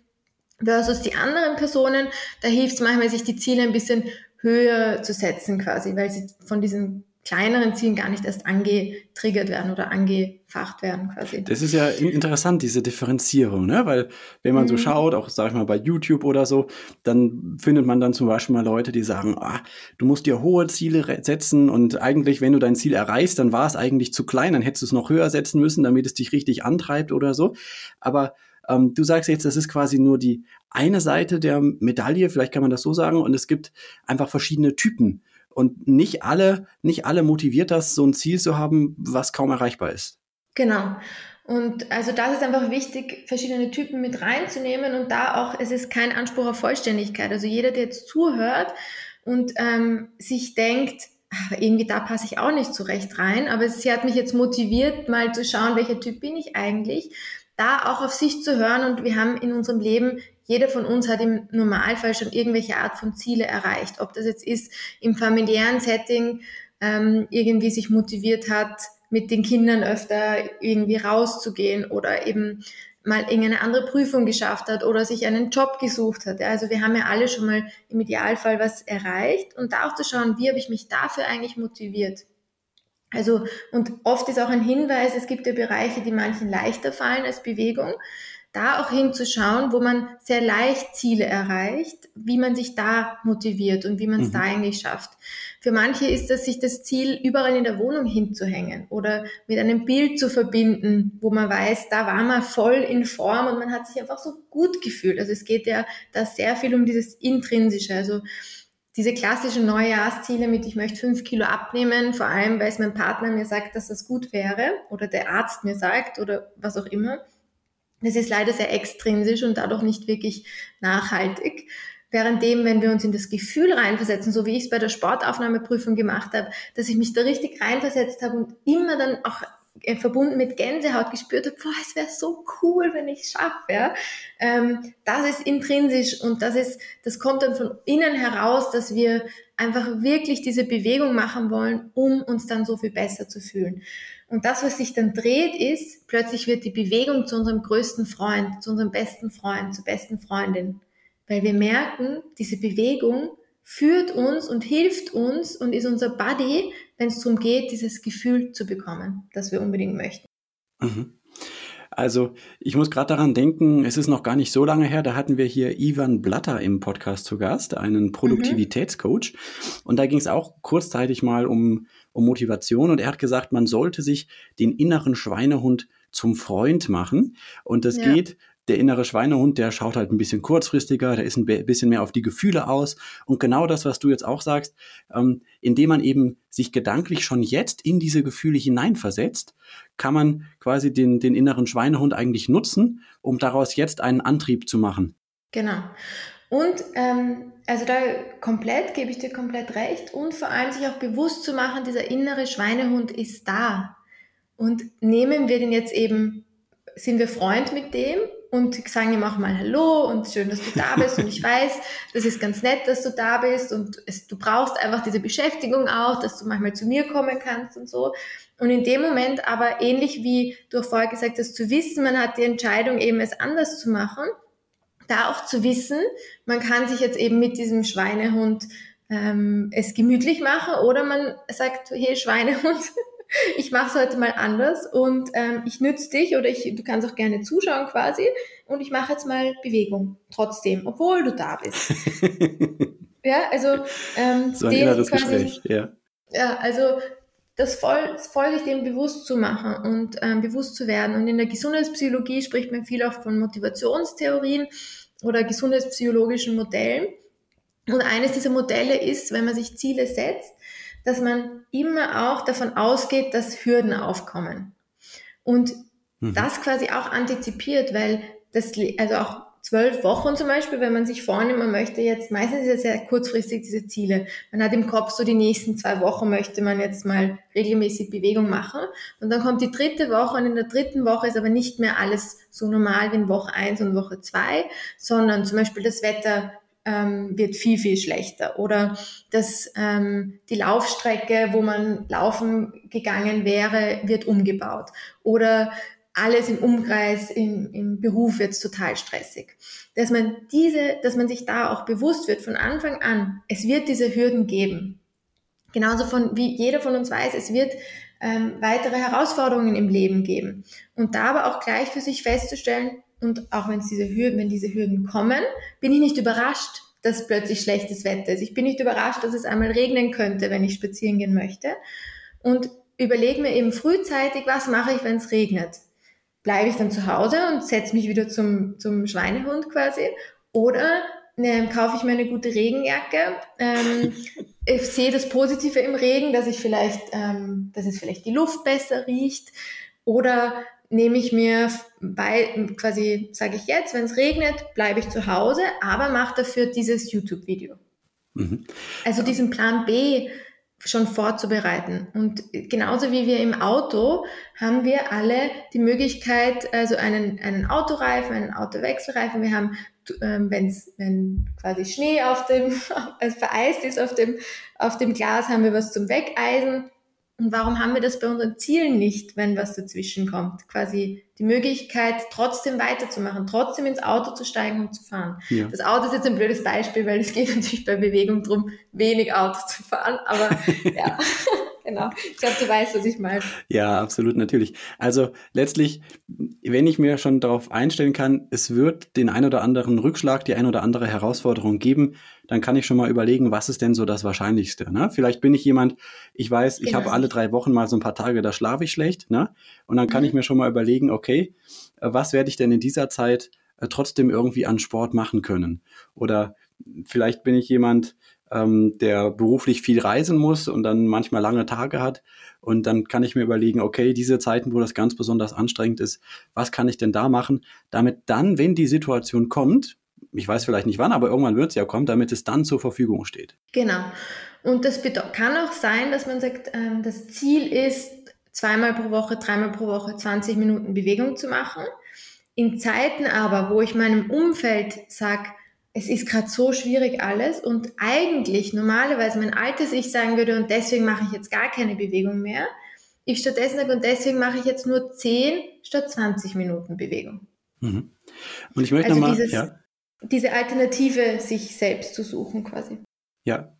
versus die anderen Personen, da hilft es manchmal, sich die Ziele ein bisschen höher zu setzen quasi, weil sie von diesen kleineren Zielen gar nicht erst angetriggert werden oder angefacht werden quasi. Das ist ja interessant, diese Differenzierung, ne? weil wenn man mhm. so schaut, auch sag ich mal bei YouTube oder so, dann findet man dann zum Beispiel mal Leute, die sagen, ah, du musst dir hohe Ziele setzen und eigentlich, wenn du dein Ziel erreichst, dann war es eigentlich zu klein, dann hättest du es noch höher setzen müssen, damit es dich richtig antreibt oder so. Aber ähm, du sagst jetzt, das ist quasi nur die eine Seite der Medaille, vielleicht kann man das so sagen, und es gibt einfach verschiedene Typen. Und nicht alle, nicht alle motiviert das, so ein Ziel zu haben, was kaum erreichbar ist. Genau. Und also das ist einfach wichtig, verschiedene Typen mit reinzunehmen und da auch, es ist kein Anspruch auf Vollständigkeit. Also jeder, der jetzt zuhört und ähm, sich denkt, ach, irgendwie da passe ich auch nicht so recht rein, aber sie hat mich jetzt motiviert, mal zu schauen, welcher Typ bin ich eigentlich, da auch auf sich zu hören und wir haben in unserem Leben jeder von uns hat im Normalfall schon irgendwelche Art von Ziele erreicht. Ob das jetzt ist, im familiären Setting ähm, irgendwie sich motiviert hat, mit den Kindern öfter irgendwie rauszugehen oder eben mal irgendeine andere Prüfung geschafft hat oder sich einen Job gesucht hat. Also wir haben ja alle schon mal im Idealfall was erreicht und da auch zu schauen, wie habe ich mich dafür eigentlich motiviert. Also, und oft ist auch ein Hinweis, es gibt ja Bereiche, die manchen leichter fallen als Bewegung da auch hinzuschauen, wo man sehr leicht Ziele erreicht, wie man sich da motiviert und wie man es mhm. da eigentlich schafft. Für manche ist es, sich das Ziel überall in der Wohnung hinzuhängen oder mit einem Bild zu verbinden, wo man weiß, da war man voll in Form und man hat sich einfach so gut gefühlt. Also es geht ja da sehr viel um dieses Intrinsische, also diese klassischen Neujahrsziele mit, ich möchte fünf Kilo abnehmen, vor allem, weil es mein Partner mir sagt, dass das gut wäre oder der Arzt mir sagt oder was auch immer das ist leider sehr extrinsisch und dadurch nicht wirklich nachhaltig. Währenddem, wenn wir uns in das Gefühl reinversetzen, so wie ich es bei der Sportaufnahmeprüfung gemacht habe, dass ich mich da richtig reinversetzt habe und immer dann auch äh, verbunden mit Gänsehaut gespürt habe, boah, es wäre so cool, wenn ich es schaffe. Ja? Ähm, das ist intrinsisch und das ist, das kommt dann von innen heraus, dass wir einfach wirklich diese Bewegung machen wollen, um uns dann so viel besser zu fühlen. Und das, was sich dann dreht, ist, plötzlich wird die Bewegung zu unserem größten Freund, zu unserem besten Freund, zur besten Freundin. Weil wir merken, diese Bewegung führt uns und hilft uns und ist unser Buddy, wenn es darum geht, dieses Gefühl zu bekommen, das wir unbedingt möchten. Mhm. Also ich muss gerade daran denken, es ist noch gar nicht so lange her, da hatten wir hier Ivan Blatter im Podcast zu Gast, einen Produktivitätscoach. Mhm. Und da ging es auch kurzzeitig mal um um Motivation und er hat gesagt, man sollte sich den inneren Schweinehund zum Freund machen und das ja. geht der innere Schweinehund, der schaut halt ein bisschen kurzfristiger, der ist ein bisschen mehr auf die Gefühle aus. Und genau das, was du jetzt auch sagst, ähm, indem man eben sich gedanklich schon jetzt in diese Gefühle hineinversetzt, kann man quasi den, den inneren Schweinehund eigentlich nutzen, um daraus jetzt einen Antrieb zu machen. Genau. Und ähm, also da komplett, gebe ich dir komplett recht. Und vor allem sich auch bewusst zu machen, dieser innere Schweinehund ist da. Und nehmen wir den jetzt eben, sind wir Freund mit dem und sagen ihm auch mal Hallo und schön, dass du da bist. Und ich weiß, das ist ganz nett, dass du da bist und es, du brauchst einfach diese Beschäftigung auch, dass du manchmal zu mir kommen kannst und so. Und in dem Moment aber ähnlich wie du vorher gesagt hast, zu wissen, man hat die Entscheidung eben es anders zu machen da auch zu wissen, man kann sich jetzt eben mit diesem Schweinehund ähm, es gemütlich machen oder man sagt, hey Schweinehund, ich mache es heute mal anders und ähm, ich nütze dich oder ich, du kannst auch gerne zuschauen quasi und ich mache jetzt mal Bewegung trotzdem, obwohl du da bist. ja, also ähm, so ein inneres quasi, Gespräch, ja. Ja, also das voll, voll sich dem bewusst zu machen und ähm, bewusst zu werden. Und in der Gesundheitspsychologie spricht man viel auch von Motivationstheorien oder gesundheitspsychologischen Modellen. Und eines dieser Modelle ist, wenn man sich Ziele setzt, dass man immer auch davon ausgeht, dass Hürden aufkommen. Und mhm. das quasi auch antizipiert, weil das, also auch zwölf Wochen zum Beispiel, wenn man sich vornimmt, man möchte jetzt, meistens ist es sehr kurzfristig diese Ziele. Man hat im Kopf so die nächsten zwei Wochen möchte man jetzt mal regelmäßig Bewegung machen. Und dann kommt die dritte Woche und in der dritten Woche ist aber nicht mehr alles so normal wie in Woche eins und Woche zwei, sondern zum Beispiel das Wetter ähm, wird viel, viel schlechter. Oder dass ähm, die Laufstrecke, wo man laufen gegangen wäre, wird umgebaut. Oder alles im Umkreis, im, im Beruf jetzt total stressig. Dass man diese, dass man sich da auch bewusst wird von Anfang an, es wird diese Hürden geben. Genauso von, wie jeder von uns weiß, es wird ähm, weitere Herausforderungen im Leben geben. Und da aber auch gleich für sich festzustellen, und auch wenn es diese Hürden, wenn diese Hürden kommen, bin ich nicht überrascht, dass plötzlich schlechtes Wetter ist. Ich bin nicht überrascht, dass es einmal regnen könnte, wenn ich spazieren gehen möchte. Und überlege mir eben frühzeitig, was mache ich, wenn es regnet bleibe ich dann zu Hause und setze mich wieder zum, zum Schweinehund quasi? Oder ne, kaufe ich mir eine gute Regenjacke. Ähm, ich sehe das Positive im Regen, dass ich vielleicht, ähm, dass es vielleicht die Luft besser riecht. Oder nehme ich mir bei, quasi sage ich jetzt, wenn es regnet, bleibe ich zu Hause, aber mache dafür dieses YouTube-Video. Mhm. Also diesen Plan B schon vorzubereiten. Und genauso wie wir im Auto haben wir alle die Möglichkeit, also einen, einen Autoreifen, einen Autowechselreifen. Wir haben, ähm, wenn's, wenn quasi Schnee auf dem, also vereist ist auf dem, auf dem Glas, haben wir was zum Wegeisen. Und warum haben wir das bei unseren Zielen nicht, wenn was dazwischen kommt? Quasi die Möglichkeit, trotzdem weiterzumachen, trotzdem ins Auto zu steigen und zu fahren. Ja. Das Auto ist jetzt ein blödes Beispiel, weil es geht natürlich bei Bewegung drum, wenig Auto zu fahren. Aber ja, genau. Ich glaube, du weißt, was ich meine. Ja, absolut, natürlich. Also letztlich, wenn ich mir schon darauf einstellen kann, es wird den ein oder anderen Rückschlag, die ein oder andere Herausforderung geben, dann kann ich schon mal überlegen, was ist denn so das Wahrscheinlichste. Ne? Vielleicht bin ich jemand, ich weiß, genau. ich habe alle drei Wochen mal so ein paar Tage, da schlafe ich schlecht. Ne? Und dann kann mhm. ich mir schon mal überlegen, okay, was werde ich denn in dieser Zeit äh, trotzdem irgendwie an Sport machen können? Oder vielleicht bin ich jemand, ähm, der beruflich viel reisen muss und dann manchmal lange Tage hat. Und dann kann ich mir überlegen, okay, diese Zeiten, wo das ganz besonders anstrengend ist, was kann ich denn da machen, damit dann, wenn die Situation kommt, ich weiß vielleicht nicht wann, aber irgendwann wird es ja kommen, damit es dann zur Verfügung steht. Genau. Und das kann auch sein, dass man sagt, ähm, das Ziel ist, zweimal pro Woche, dreimal pro Woche 20 Minuten Bewegung zu machen. In Zeiten aber, wo ich meinem Umfeld sage, es ist gerade so schwierig alles und eigentlich normalerweise mein altes Ich sagen würde und deswegen mache ich jetzt gar keine Bewegung mehr, ich stattdessen sage und deswegen mache ich jetzt nur 10 statt 20 Minuten Bewegung. Mhm. Und ich möchte also nochmal, ja diese Alternative sich selbst zu suchen quasi. Ja,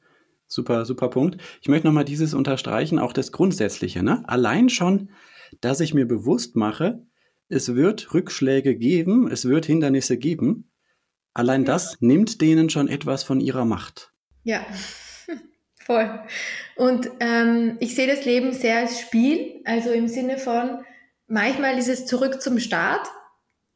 super, super Punkt. Ich möchte nochmal dieses unterstreichen, auch das Grundsätzliche. Ne? Allein schon, dass ich mir bewusst mache, es wird Rückschläge geben, es wird Hindernisse geben. Allein das nimmt denen schon etwas von ihrer Macht. Ja, voll. Und ähm, ich sehe das Leben sehr als Spiel, also im Sinne von, manchmal ist es zurück zum Start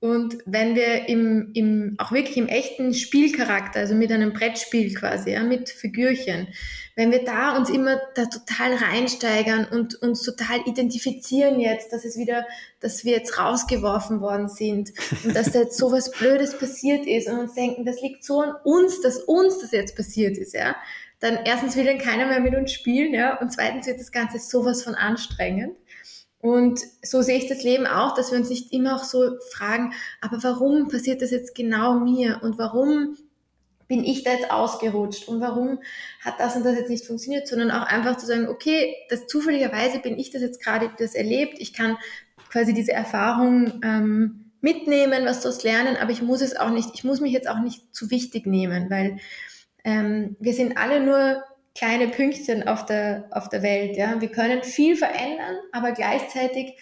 und wenn wir im, im, auch wirklich im echten Spielcharakter, also mit einem Brettspiel quasi, ja, mit Figürchen, wenn wir da uns immer da total reinsteigern und uns total identifizieren jetzt, dass es wieder, dass wir jetzt rausgeworfen worden sind und dass da jetzt sowas Blödes passiert ist und uns denken, das liegt so an uns, dass uns das jetzt passiert ist, ja, dann erstens will dann keiner mehr mit uns spielen, ja, und zweitens wird das Ganze sowas von anstrengend. Und so sehe ich das Leben auch, dass wir uns nicht immer auch so fragen, aber warum passiert das jetzt genau mir? Und warum bin ich da jetzt ausgerutscht? Und warum hat das und das jetzt nicht funktioniert, sondern auch einfach zu sagen, okay, das zufälligerweise bin ich das jetzt gerade das erlebt, ich kann quasi diese Erfahrung ähm, mitnehmen, was daraus lernen, aber ich muss es auch nicht, ich muss mich jetzt auch nicht zu wichtig nehmen, weil ähm, wir sind alle nur kleine Pünktchen auf der, auf der Welt. Ja? Wir können viel verändern, aber gleichzeitig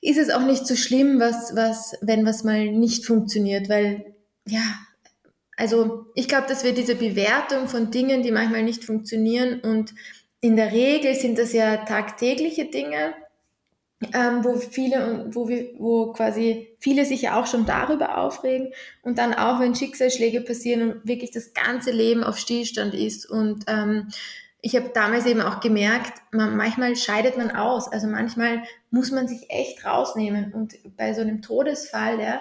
ist es auch nicht so schlimm, was, was, wenn was mal nicht funktioniert, weil ja, also ich glaube, dass wir diese Bewertung von Dingen, die manchmal nicht funktionieren und in der Regel sind das ja tagtägliche Dinge, ähm, wo viele wo wir, wo quasi viele sich ja auch schon darüber aufregen und dann auch, wenn Schicksalsschläge passieren und wirklich das ganze Leben auf Stillstand ist und ähm, ich habe damals eben auch gemerkt, man, manchmal scheidet man aus, also manchmal muss man sich echt rausnehmen und bei so einem Todesfall, ja,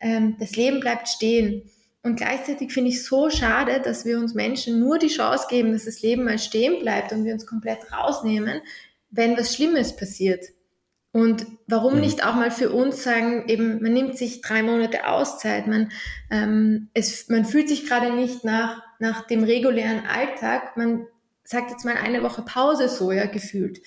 ähm, das Leben bleibt stehen. Und gleichzeitig finde ich so schade, dass wir uns Menschen nur die Chance geben, dass das Leben mal stehen bleibt und wir uns komplett rausnehmen, wenn was Schlimmes passiert. Und warum mhm. nicht auch mal für uns sagen, eben, man nimmt sich drei Monate Auszeit, man, ähm, es, man fühlt sich gerade nicht nach, nach dem regulären Alltag, man sagt jetzt mal eine Woche Pause so, ja, gefühlt.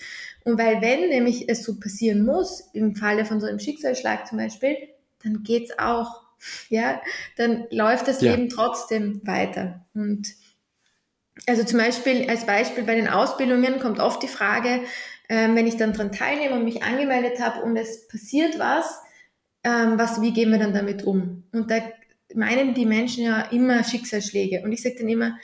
Und weil wenn nämlich es so passieren muss, im Falle von so einem Schicksalsschlag zum Beispiel, dann geht's auch, ja, dann läuft das ja. Leben trotzdem weiter. Und also zum Beispiel, als Beispiel bei den Ausbildungen kommt oft die Frage, ähm, wenn ich dann dran teilnehme und mich angemeldet habe und es passiert was, ähm, was, wie gehen wir dann damit um? Und da meinen die Menschen ja immer Schicksalsschläge. Und ich sage dann immer,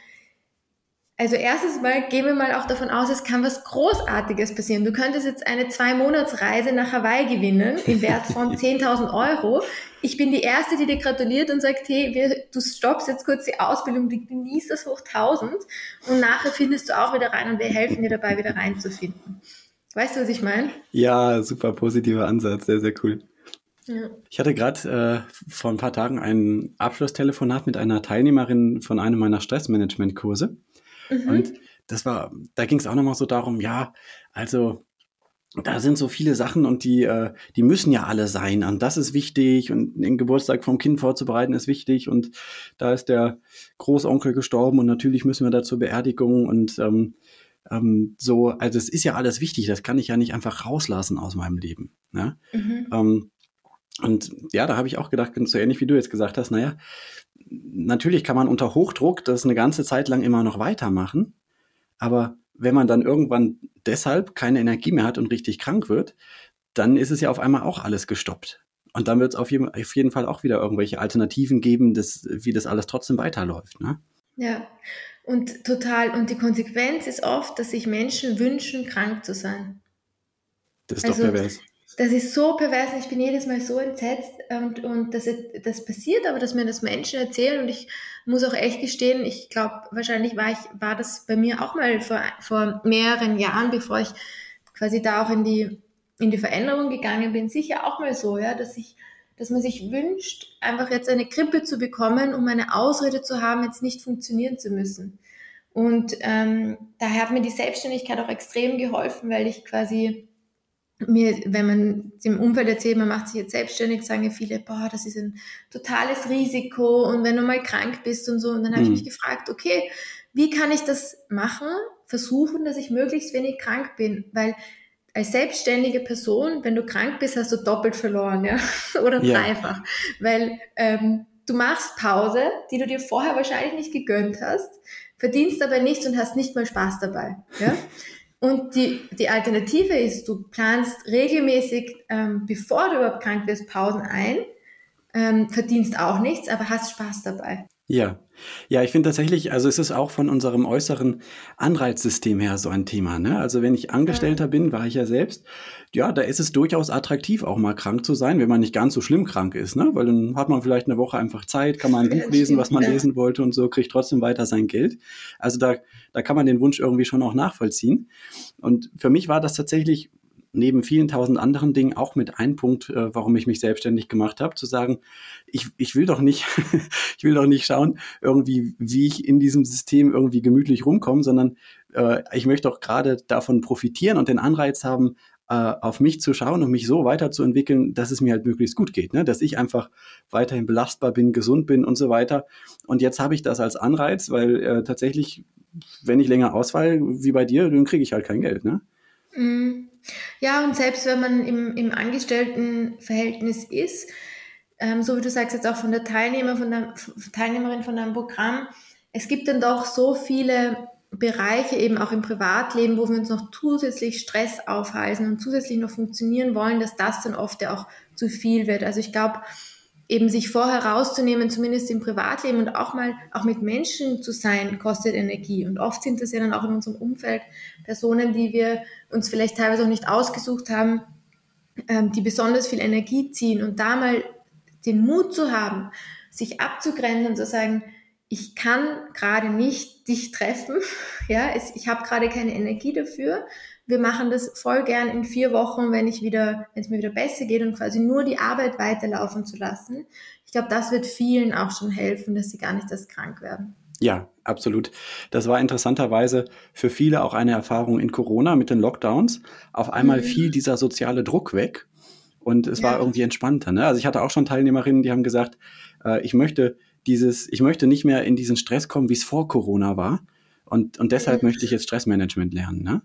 Also erstes Mal gehen wir mal auch davon aus, es kann was Großartiges passieren. Du könntest jetzt eine Zwei-Monats-Reise nach Hawaii gewinnen im Wert von 10.000 Euro. Ich bin die Erste, die dir gratuliert und sagt, hey, wir, du stoppst jetzt kurz die Ausbildung, du genießt das hoch 1000 und nachher findest du auch wieder rein und wir helfen dir dabei, wieder reinzufinden. Weißt du, was ich meine? Ja, super positiver Ansatz, sehr, sehr cool. Ja. Ich hatte gerade äh, vor ein paar Tagen ein Abschlusstelefonat mit einer Teilnehmerin von einem meiner Stressmanagement-Kurse. Mhm. Und das war, da ging es auch nochmal so darum, ja, also da sind so viele Sachen und die, äh, die müssen ja alle sein. Und das ist wichtig und den Geburtstag vom Kind vorzubereiten ist wichtig. Und da ist der Großonkel gestorben und natürlich müssen wir da zur Beerdigung und ähm, ähm, so, also es ist ja alles wichtig, das kann ich ja nicht einfach rauslassen aus meinem Leben. Ne? Mhm. Ähm, und ja, da habe ich auch gedacht, so ähnlich wie du jetzt gesagt hast, naja, natürlich kann man unter Hochdruck das eine ganze Zeit lang immer noch weitermachen, aber wenn man dann irgendwann deshalb keine Energie mehr hat und richtig krank wird, dann ist es ja auf einmal auch alles gestoppt. Und dann wird es auf, auf, jeden Fall auch wieder irgendwelche Alternativen geben, das, wie das alles trotzdem weiterläuft. Ne? Ja, und total. Und die Konsequenz ist oft, dass sich Menschen wünschen, krank zu sein. Das ist also, doch pervers das ist so pervers ich bin jedes Mal so entsetzt und, und das, das passiert, aber dass mir das Menschen erzählen und ich muss auch echt gestehen, ich glaube, wahrscheinlich war ich, war das bei mir auch mal vor, vor mehreren Jahren, bevor ich quasi da auch in die, in die Veränderung gegangen bin, sicher auch mal so, ja, dass ich, dass man sich wünscht, einfach jetzt eine Grippe zu bekommen, um eine Ausrede zu haben, jetzt nicht funktionieren zu müssen. Und ähm, daher hat mir die Selbstständigkeit auch extrem geholfen, weil ich quasi mir, wenn man im Umfeld erzählt, man macht sich jetzt selbstständig, sagen ja viele, boah, das ist ein totales Risiko und wenn du mal krank bist und so. Und dann habe mhm. ich mich gefragt, okay, wie kann ich das machen? Versuchen, dass ich möglichst wenig krank bin, weil als selbstständige Person, wenn du krank bist, hast du doppelt verloren, ja, oder dreifach, ja. weil ähm, du machst Pause, die du dir vorher wahrscheinlich nicht gegönnt hast, verdienst aber nichts und hast nicht mal Spaß dabei, ja. Und die, die Alternative ist, du planst regelmäßig, ähm, bevor du überhaupt krank wirst, Pausen ein, ähm, verdienst auch nichts, aber hast Spaß dabei. Ja, ja, ich finde tatsächlich, also es ist auch von unserem äußeren Anreizsystem her so ein Thema. Ne? Also wenn ich Angestellter bin, war ich ja selbst, ja, da ist es durchaus attraktiv, auch mal krank zu sein, wenn man nicht ganz so schlimm krank ist, ne? Weil dann hat man vielleicht eine Woche einfach Zeit, kann man ein Buch lesen, was man lesen wollte und so, kriegt trotzdem weiter sein Geld. Also da, da kann man den Wunsch irgendwie schon auch nachvollziehen. Und für mich war das tatsächlich neben vielen tausend anderen Dingen auch mit ein Punkt, äh, warum ich mich selbstständig gemacht habe, zu sagen, ich, ich will doch nicht, ich will doch nicht schauen, irgendwie, wie ich in diesem System irgendwie gemütlich rumkomme, sondern äh, ich möchte auch gerade davon profitieren und den Anreiz haben, äh, auf mich zu schauen und mich so weiterzuentwickeln, dass es mir halt möglichst gut geht, ne? dass ich einfach weiterhin belastbar bin, gesund bin und so weiter. Und jetzt habe ich das als Anreiz, weil äh, tatsächlich, wenn ich länger ausfall, wie bei dir, dann kriege ich halt kein Geld. Ne? Mm. Ja, und selbst wenn man im, im Angestelltenverhältnis ist, ähm, so wie du sagst jetzt auch von der Teilnehmer, von der Teilnehmerin von deinem Programm, es gibt dann doch so viele Bereiche eben auch im Privatleben, wo wir uns noch zusätzlich Stress aufhalten und zusätzlich noch funktionieren wollen, dass das dann oft ja auch zu viel wird. Also ich glaube, eben sich vorher rauszunehmen, zumindest im Privatleben und auch mal auch mit Menschen zu sein, kostet Energie. Und oft sind das ja dann auch in unserem Umfeld Personen, die wir uns vielleicht teilweise auch nicht ausgesucht haben, ähm, die besonders viel Energie ziehen. Und da mal den Mut zu haben, sich abzugrenzen und zu sagen, ich kann gerade nicht dich treffen, ja, es, ich habe gerade keine Energie dafür wir machen das voll gern in vier Wochen, wenn ich wieder, wenn es mir wieder besser geht und quasi nur die Arbeit weiterlaufen zu lassen. Ich glaube, das wird vielen auch schon helfen, dass sie gar nicht erst krank werden. Ja, absolut. Das war interessanterweise für viele auch eine Erfahrung in Corona mit den Lockdowns. Auf einmal mhm. fiel dieser soziale Druck weg und es ja. war irgendwie entspannter. Ne? Also ich hatte auch schon Teilnehmerinnen, die haben gesagt, äh, ich möchte dieses, ich möchte nicht mehr in diesen Stress kommen, wie es vor Corona war. Und, und deshalb mhm. möchte ich jetzt Stressmanagement lernen. Ne?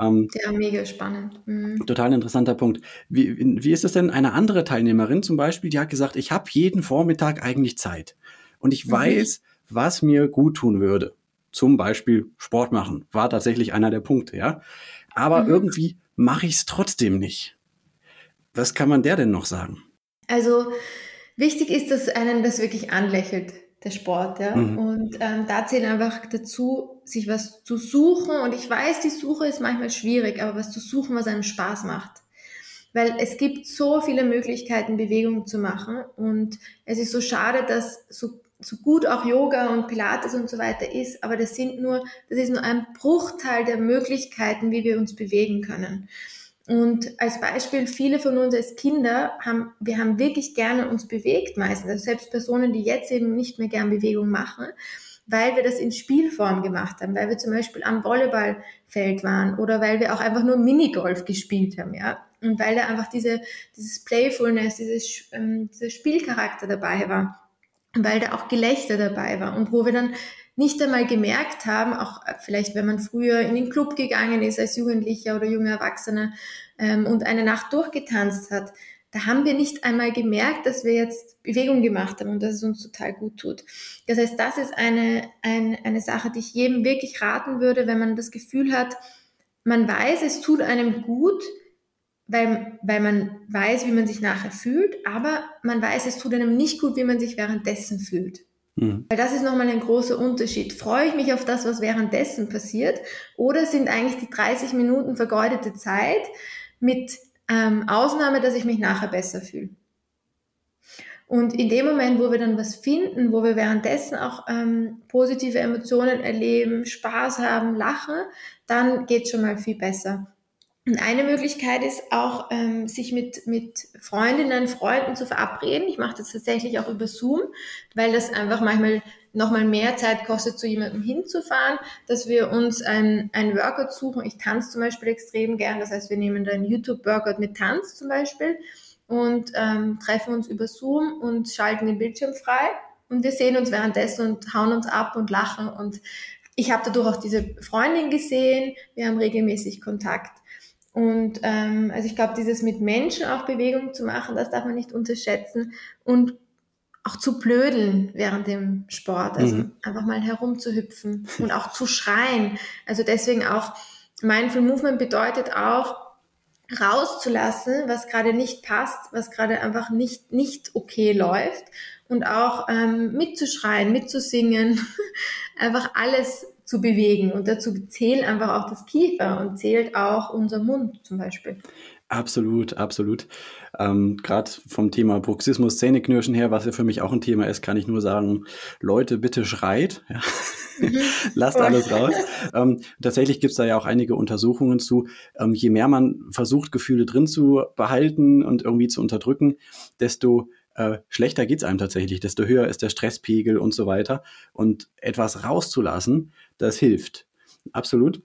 Ähm, ja, mega spannend. Mhm. Total interessanter Punkt. Wie, wie ist es denn? Eine andere Teilnehmerin zum Beispiel, die hat gesagt, ich habe jeden Vormittag eigentlich Zeit und ich mhm. weiß, was mir gut tun würde. Zum Beispiel Sport machen war tatsächlich einer der Punkte, ja. Aber mhm. irgendwie mache ich es trotzdem nicht. Was kann man der denn noch sagen? Also wichtig ist, dass einen das wirklich anlächelt der Sport, ja. Mhm. Und ähm, da zählt einfach dazu, sich was zu suchen. Und ich weiß, die Suche ist manchmal schwierig, aber was zu suchen, was einem Spaß macht. Weil es gibt so viele Möglichkeiten, Bewegung zu machen. Und es ist so schade, dass so, so gut auch Yoga und Pilates und so weiter ist, aber das sind nur, das ist nur ein Bruchteil der Möglichkeiten, wie wir uns bewegen können. Und als Beispiel, viele von uns als Kinder haben, wir haben wirklich gerne uns bewegt meistens. Also selbst Personen, die jetzt eben nicht mehr gern Bewegung machen, weil wir das in Spielform gemacht haben, weil wir zum Beispiel am Volleyballfeld waren oder weil wir auch einfach nur Minigolf gespielt haben, ja. Und weil da einfach diese, dieses Playfulness, dieses, ähm, dieser Spielcharakter dabei war. Und weil da auch Gelächter dabei war und wo wir dann nicht einmal gemerkt haben, auch vielleicht wenn man früher in den Club gegangen ist als Jugendlicher oder junger Erwachsener ähm, und eine Nacht durchgetanzt hat, da haben wir nicht einmal gemerkt, dass wir jetzt Bewegung gemacht haben und dass es uns total gut tut. Das heißt, das ist eine, eine, eine Sache, die ich jedem wirklich raten würde, wenn man das Gefühl hat, man weiß, es tut einem gut, weil, weil man weiß, wie man sich nachher fühlt, aber man weiß, es tut einem nicht gut, wie man sich währenddessen fühlt. Mhm. Weil das ist nochmal ein großer Unterschied. Freue ich mich auf das, was währenddessen passiert? Oder sind eigentlich die 30 Minuten vergeudete Zeit mit ähm, Ausnahme, dass ich mich nachher besser fühle? Und in dem Moment, wo wir dann was finden, wo wir währenddessen auch ähm, positive Emotionen erleben, Spaß haben, lachen, dann geht schon mal viel besser. Und eine Möglichkeit ist auch, ähm, sich mit, mit Freundinnen, Freunden zu verabreden. Ich mache das tatsächlich auch über Zoom, weil das einfach manchmal nochmal mehr Zeit kostet, zu jemandem hinzufahren, dass wir uns ein, ein Workout suchen. Ich tanze zum Beispiel extrem gern. Das heißt, wir nehmen da ein YouTube-Workout mit Tanz zum Beispiel und ähm, treffen uns über Zoom und schalten den Bildschirm frei. Und wir sehen uns währenddessen und hauen uns ab und lachen. Und ich habe dadurch auch diese Freundin gesehen. Wir haben regelmäßig Kontakt. Und ähm, also ich glaube, dieses mit Menschen auch Bewegung zu machen, das darf man nicht unterschätzen. Und auch zu blödeln während dem Sport, also mhm. einfach mal herumzuhüpfen und auch zu schreien. Also deswegen auch Mindful Movement bedeutet auch rauszulassen, was gerade nicht passt, was gerade einfach nicht nicht okay läuft und auch ähm, mitzuschreien, mitzusingen, einfach alles zu bewegen. Und dazu zählt einfach auch das Kiefer und zählt auch unser Mund zum Beispiel. Absolut, absolut. Ähm, Gerade vom Thema Bruxismus, Zähneknirschen her, was ja für mich auch ein Thema ist, kann ich nur sagen, Leute, bitte schreit. Ja. Mhm. Lasst alles raus. Ähm, tatsächlich gibt es da ja auch einige Untersuchungen zu. Ähm, je mehr man versucht, Gefühle drin zu behalten und irgendwie zu unterdrücken, desto äh, schlechter geht's einem tatsächlich, desto höher ist der Stresspegel und so weiter. Und etwas rauszulassen, das hilft. Absolut.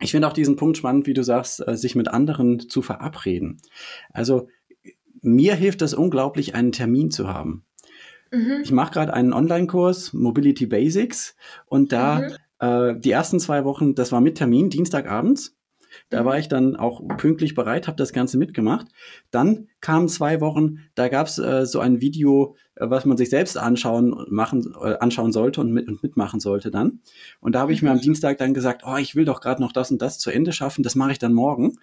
Ich finde auch diesen Punkt spannend, wie du sagst, äh, sich mit anderen zu verabreden. Also mir hilft es unglaublich, einen Termin zu haben. Mhm. Ich mache gerade einen Online-Kurs, Mobility Basics, und da mhm. äh, die ersten zwei Wochen, das war mit Termin, Dienstagabends. Da mhm. war ich dann auch pünktlich bereit, habe das Ganze mitgemacht. Dann kamen zwei Wochen, da gab es äh, so ein Video, äh, was man sich selbst anschauen, machen, äh, anschauen sollte und, mit, und mitmachen sollte dann. Und da habe ich mir am mhm. Dienstag dann gesagt, oh, ich will doch gerade noch das und das zu Ende schaffen, das mache ich dann morgen.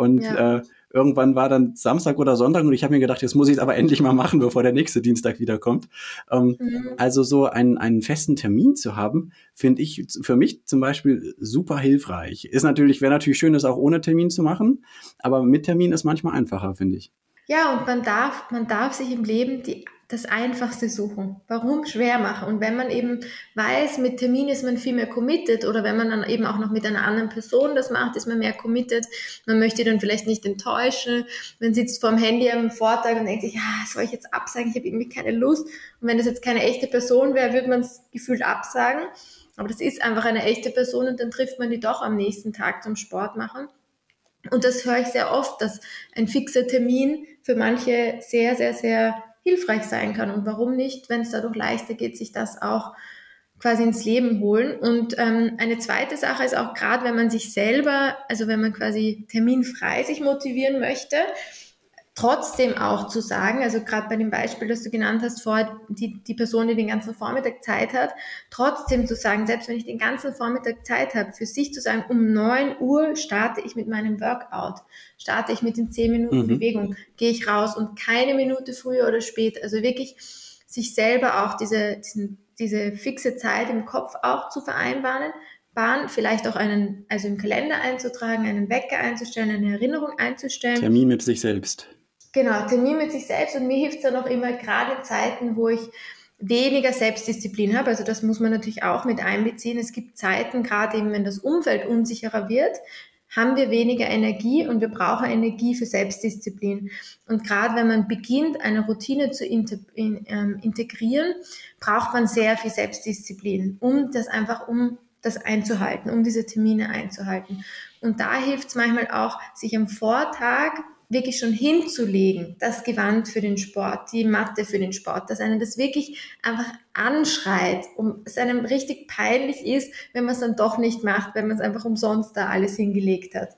Und ja. äh, irgendwann war dann Samstag oder Sonntag und ich habe mir gedacht, jetzt muss ich es aber endlich mal machen, bevor der nächste Dienstag wiederkommt. Ähm, mhm. Also so einen, einen festen Termin zu haben, finde ich für mich zum Beispiel super hilfreich. Ist natürlich, wäre natürlich schön, das auch ohne Termin zu machen, aber mit Termin ist manchmal einfacher, finde ich. Ja, und man darf, man darf sich im Leben die das Einfachste suchen. Warum schwer machen? Und wenn man eben weiß, mit Termin ist man viel mehr committed oder wenn man dann eben auch noch mit einer anderen Person das macht, ist man mehr committed. Man möchte dann vielleicht nicht enttäuschen. Man sitzt vorm Handy am Vortag und denkt sich, ja, soll ich jetzt absagen? Ich habe irgendwie keine Lust. Und wenn das jetzt keine echte Person wäre, würde man es gefühlt absagen. Aber das ist einfach eine echte Person und dann trifft man die doch am nächsten Tag zum Sport machen. Und das höre ich sehr oft, dass ein fixer Termin für manche sehr, sehr, sehr hilfreich sein kann. Und warum nicht, wenn es dadurch leichter geht, sich das auch quasi ins Leben holen. Und ähm, eine zweite Sache ist auch gerade, wenn man sich selber, also wenn man quasi terminfrei sich motivieren möchte, trotzdem auch zu sagen, also gerade bei dem Beispiel, das du genannt hast, vor die, die Person, die den ganzen Vormittag Zeit hat, trotzdem zu sagen, selbst wenn ich den ganzen Vormittag Zeit habe, für sich zu sagen, um neun Uhr starte ich mit meinem Workout, starte ich mit den zehn Minuten mhm. Bewegung, gehe ich raus und keine Minute früher oder später, also wirklich sich selber auch diese, diesen diese fixe Zeit im Kopf auch zu vereinbaren, Bahn, vielleicht auch einen, also im Kalender einzutragen, einen Wecker einzustellen, eine Erinnerung einzustellen. Termin mit sich selbst. Genau, Termin mit sich selbst. Und mir hilft es dann auch immer, gerade in Zeiten, wo ich weniger Selbstdisziplin habe. Also das muss man natürlich auch mit einbeziehen. Es gibt Zeiten, gerade eben wenn das Umfeld unsicherer wird, haben wir weniger Energie und wir brauchen Energie für Selbstdisziplin. Und gerade wenn man beginnt, eine Routine zu ähm, integrieren, braucht man sehr viel Selbstdisziplin, um das einfach, um das einzuhalten, um diese Termine einzuhalten. Und da hilft es manchmal auch, sich am Vortag wirklich schon hinzulegen, das Gewand für den Sport, die Matte für den Sport, dass einem das wirklich einfach anschreit, um es einem richtig peinlich ist, wenn man es dann doch nicht macht, wenn man es einfach umsonst da alles hingelegt hat.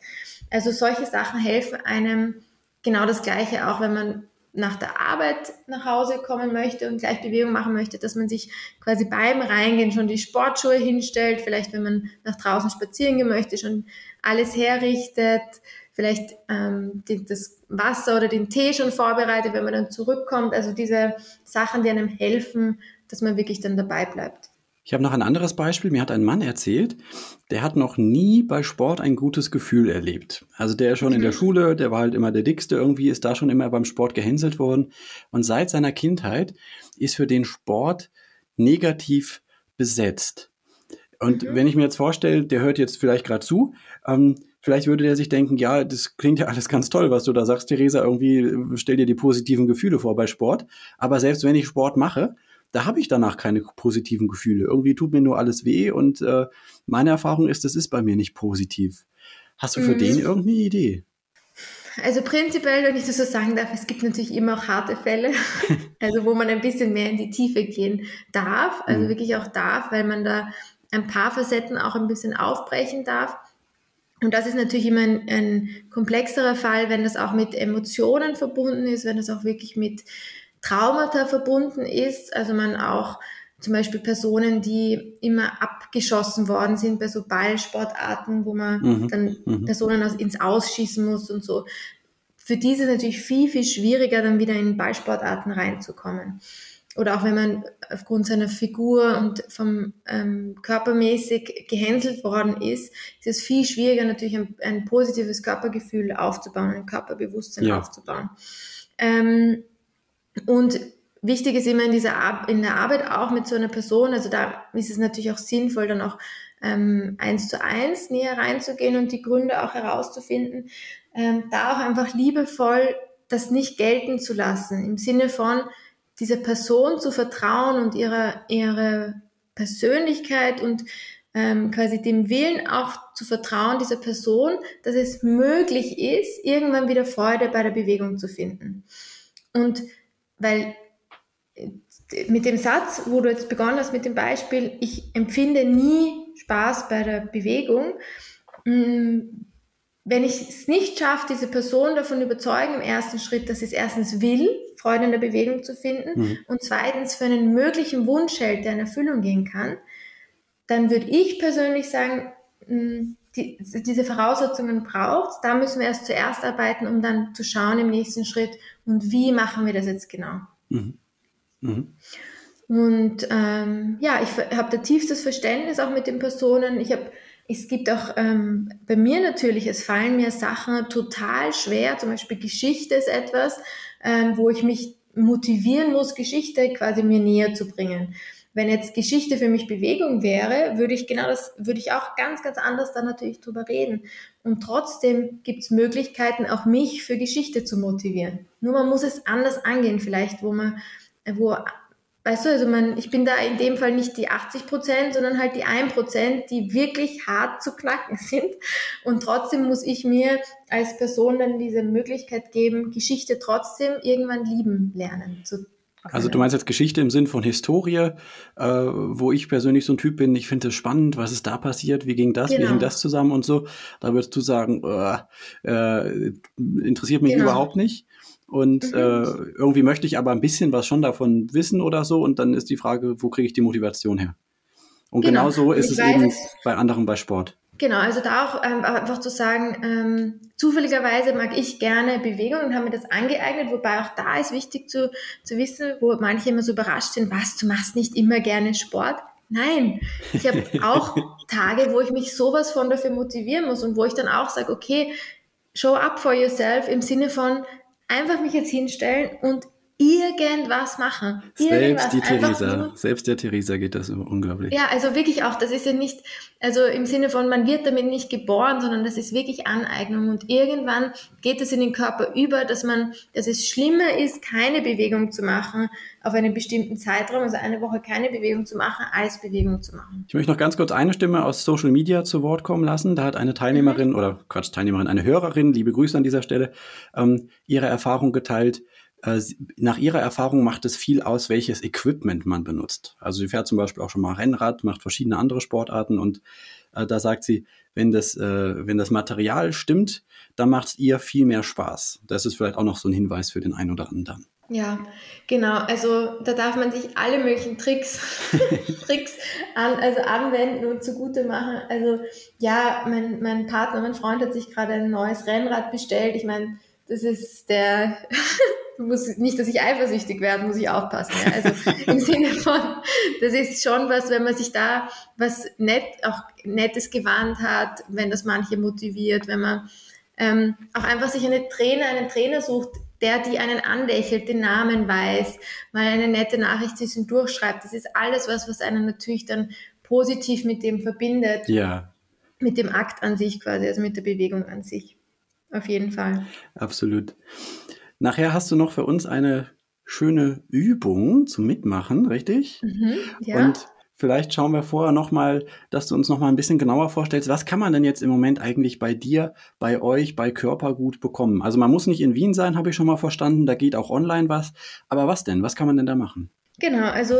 Also solche Sachen helfen einem genau das Gleiche auch, wenn man nach der Arbeit nach Hause kommen möchte und gleich Bewegung machen möchte, dass man sich quasi beim Reingehen schon die Sportschuhe hinstellt, vielleicht wenn man nach draußen spazieren gehen möchte, schon alles herrichtet, vielleicht ähm, die, das Wasser oder den Tee schon vorbereitet, wenn man dann zurückkommt. Also diese Sachen, die einem helfen, dass man wirklich dann dabei bleibt. Ich habe noch ein anderes Beispiel. Mir hat ein Mann erzählt, der hat noch nie bei Sport ein gutes Gefühl erlebt. Also der ist schon mhm. in der mhm. Schule, der war halt immer der Dickste irgendwie, ist da schon immer beim Sport gehänselt worden. Und seit seiner Kindheit ist für den Sport negativ besetzt. Und mhm. wenn ich mir jetzt vorstelle, der hört jetzt vielleicht gerade zu, ähm, vielleicht würde der sich denken, ja, das klingt ja alles ganz toll, was du da sagst, Theresa, irgendwie äh, stell dir die positiven Gefühle vor bei Sport. Aber selbst wenn ich Sport mache, da habe ich danach keine positiven Gefühle. Irgendwie tut mir nur alles weh und äh, meine Erfahrung ist, das ist bei mir nicht positiv. Hast du für mhm. den irgendeine Idee? Also prinzipiell, wenn ich das so sagen darf, es gibt natürlich immer auch harte Fälle, also wo man ein bisschen mehr in die Tiefe gehen darf, also mhm. wirklich auch darf, weil man da ein paar Facetten auch ein bisschen aufbrechen darf. Und das ist natürlich immer ein, ein komplexerer Fall, wenn das auch mit Emotionen verbunden ist, wenn das auch wirklich mit Traumata verbunden ist. Also man auch zum Beispiel Personen, die immer abgeschossen worden sind bei so Ballsportarten, wo man mhm. dann mhm. Personen aus, ins Ausschießen muss und so. Für diese ist es natürlich viel, viel schwieriger, dann wieder in Ballsportarten reinzukommen. Oder auch wenn man aufgrund seiner Figur und vom ähm, körpermäßig gehänselt worden ist, ist es viel schwieriger, natürlich ein, ein positives Körpergefühl aufzubauen, ein Körperbewusstsein ja. aufzubauen. Ähm, und wichtig ist immer in dieser Ar in der Arbeit auch mit so einer Person, also da ist es natürlich auch sinnvoll, dann auch ähm, eins zu eins näher reinzugehen und die Gründe auch herauszufinden, ähm, da auch einfach liebevoll das nicht gelten zu lassen, im Sinne von dieser Person zu vertrauen und ihrer, ihre Persönlichkeit und ähm, quasi dem Willen auch zu vertrauen dieser Person, dass es möglich ist, irgendwann wieder Freude bei der Bewegung zu finden. Und weil äh, mit dem Satz, wo du jetzt begonnen hast mit dem Beispiel, ich empfinde nie Spaß bei der Bewegung, mm, wenn ich es nicht schaffe, diese Person davon überzeugen im ersten Schritt, dass sie es erstens will, Freude in der Bewegung zu finden mhm. und zweitens für einen möglichen Wunsch hält, der in Erfüllung gehen kann, dann würde ich persönlich sagen, mm, die, diese Voraussetzungen braucht Da müssen wir erst zuerst arbeiten, um dann zu schauen im nächsten Schritt, und wie machen wir das jetzt genau. Mhm. Mhm. Und ähm, ja, ich habe da tiefstes Verständnis auch mit den Personen. Ich habe, es gibt auch ähm, bei mir natürlich, es fallen mir Sachen total schwer. Zum Beispiel Geschichte ist etwas, ähm, wo ich mich motivieren muss, Geschichte quasi mir näher zu bringen. Wenn jetzt Geschichte für mich Bewegung wäre, würde ich genau das, würde ich auch ganz, ganz anders dann natürlich drüber reden. Und trotzdem gibt es Möglichkeiten, auch mich für Geschichte zu motivieren. Nur man muss es anders angehen, vielleicht, wo man, wo, weißt du, also man, ich bin da in dem Fall nicht die 80 Prozent, sondern halt die 1 Prozent, die wirklich hart zu knacken sind. Und trotzdem muss ich mir als Person dann diese Möglichkeit geben, Geschichte trotzdem irgendwann lieben lernen zu also du meinst jetzt Geschichte im Sinn von Historie, äh, wo ich persönlich so ein Typ bin, ich finde es spannend, was ist da passiert, wie ging das, genau. wie ging das zusammen und so. Da würdest du sagen, äh, äh, interessiert mich genau. überhaupt nicht. Und mhm. äh, irgendwie möchte ich aber ein bisschen was schon davon wissen oder so. Und dann ist die Frage, wo kriege ich die Motivation her? Und genau, genau so ist ich es eben bei anderen bei Sport. Genau, also da auch ähm, einfach zu sagen, ähm, zufälligerweise mag ich gerne Bewegung und habe mir das angeeignet, wobei auch da ist wichtig zu, zu wissen, wo manche immer so überrascht sind, was, du machst nicht immer gerne Sport. Nein, ich habe auch Tage, wo ich mich sowas von dafür motivieren muss und wo ich dann auch sage, okay, show up for yourself im Sinne von einfach mich jetzt hinstellen und irgendwas machen. Irgendwas. Selbst die Theresa, selbst der Theresa geht das unglaublich. Ja, also wirklich auch, das ist ja nicht, also im Sinne von, man wird damit nicht geboren, sondern das ist wirklich Aneignung und irgendwann geht es in den Körper über, dass man, dass es schlimmer ist, keine Bewegung zu machen auf einen bestimmten Zeitraum, also eine Woche keine Bewegung zu machen, als Bewegung zu machen. Ich möchte noch ganz kurz eine Stimme aus Social Media zu Wort kommen lassen. Da hat eine Teilnehmerin mhm. oder Quatsch, Teilnehmerin, eine Hörerin, liebe Grüße an dieser Stelle, ähm, ihre Erfahrung geteilt nach ihrer Erfahrung macht es viel aus, welches Equipment man benutzt. Also sie fährt zum Beispiel auch schon mal Rennrad, macht verschiedene andere Sportarten und äh, da sagt sie, wenn das, äh, wenn das Material stimmt, dann macht es ihr viel mehr Spaß. Das ist vielleicht auch noch so ein Hinweis für den einen oder anderen. Ja, genau. Also da darf man sich alle möglichen Tricks, Tricks an, also anwenden und zugute machen. Also ja, mein, mein Partner, mein Freund hat sich gerade ein neues Rennrad bestellt. Ich meine, das ist der muss nicht, dass ich eifersüchtig werde, muss ich aufpassen. Ja. Also im Sinne von, das ist schon was, wenn man sich da was nett, auch Nettes gewandt hat, wenn das manche motiviert, wenn man ähm, auch einfach sich einen Trainer, einen Trainer sucht, der die einen anlächelt, den Namen weiß, mal eine nette Nachricht zwischen durchschreibt. Das ist alles was, was einen natürlich dann positiv mit dem verbindet. Ja. Mit dem Akt an sich quasi, also mit der Bewegung an sich. Auf jeden Fall. Absolut. Nachher hast du noch für uns eine schöne Übung zum Mitmachen, richtig? Mhm, ja. Und vielleicht schauen wir vorher nochmal, dass du uns nochmal ein bisschen genauer vorstellst, was kann man denn jetzt im Moment eigentlich bei dir, bei euch, bei Körpergut bekommen? Also man muss nicht in Wien sein, habe ich schon mal verstanden, da geht auch online was. Aber was denn? Was kann man denn da machen? Genau, also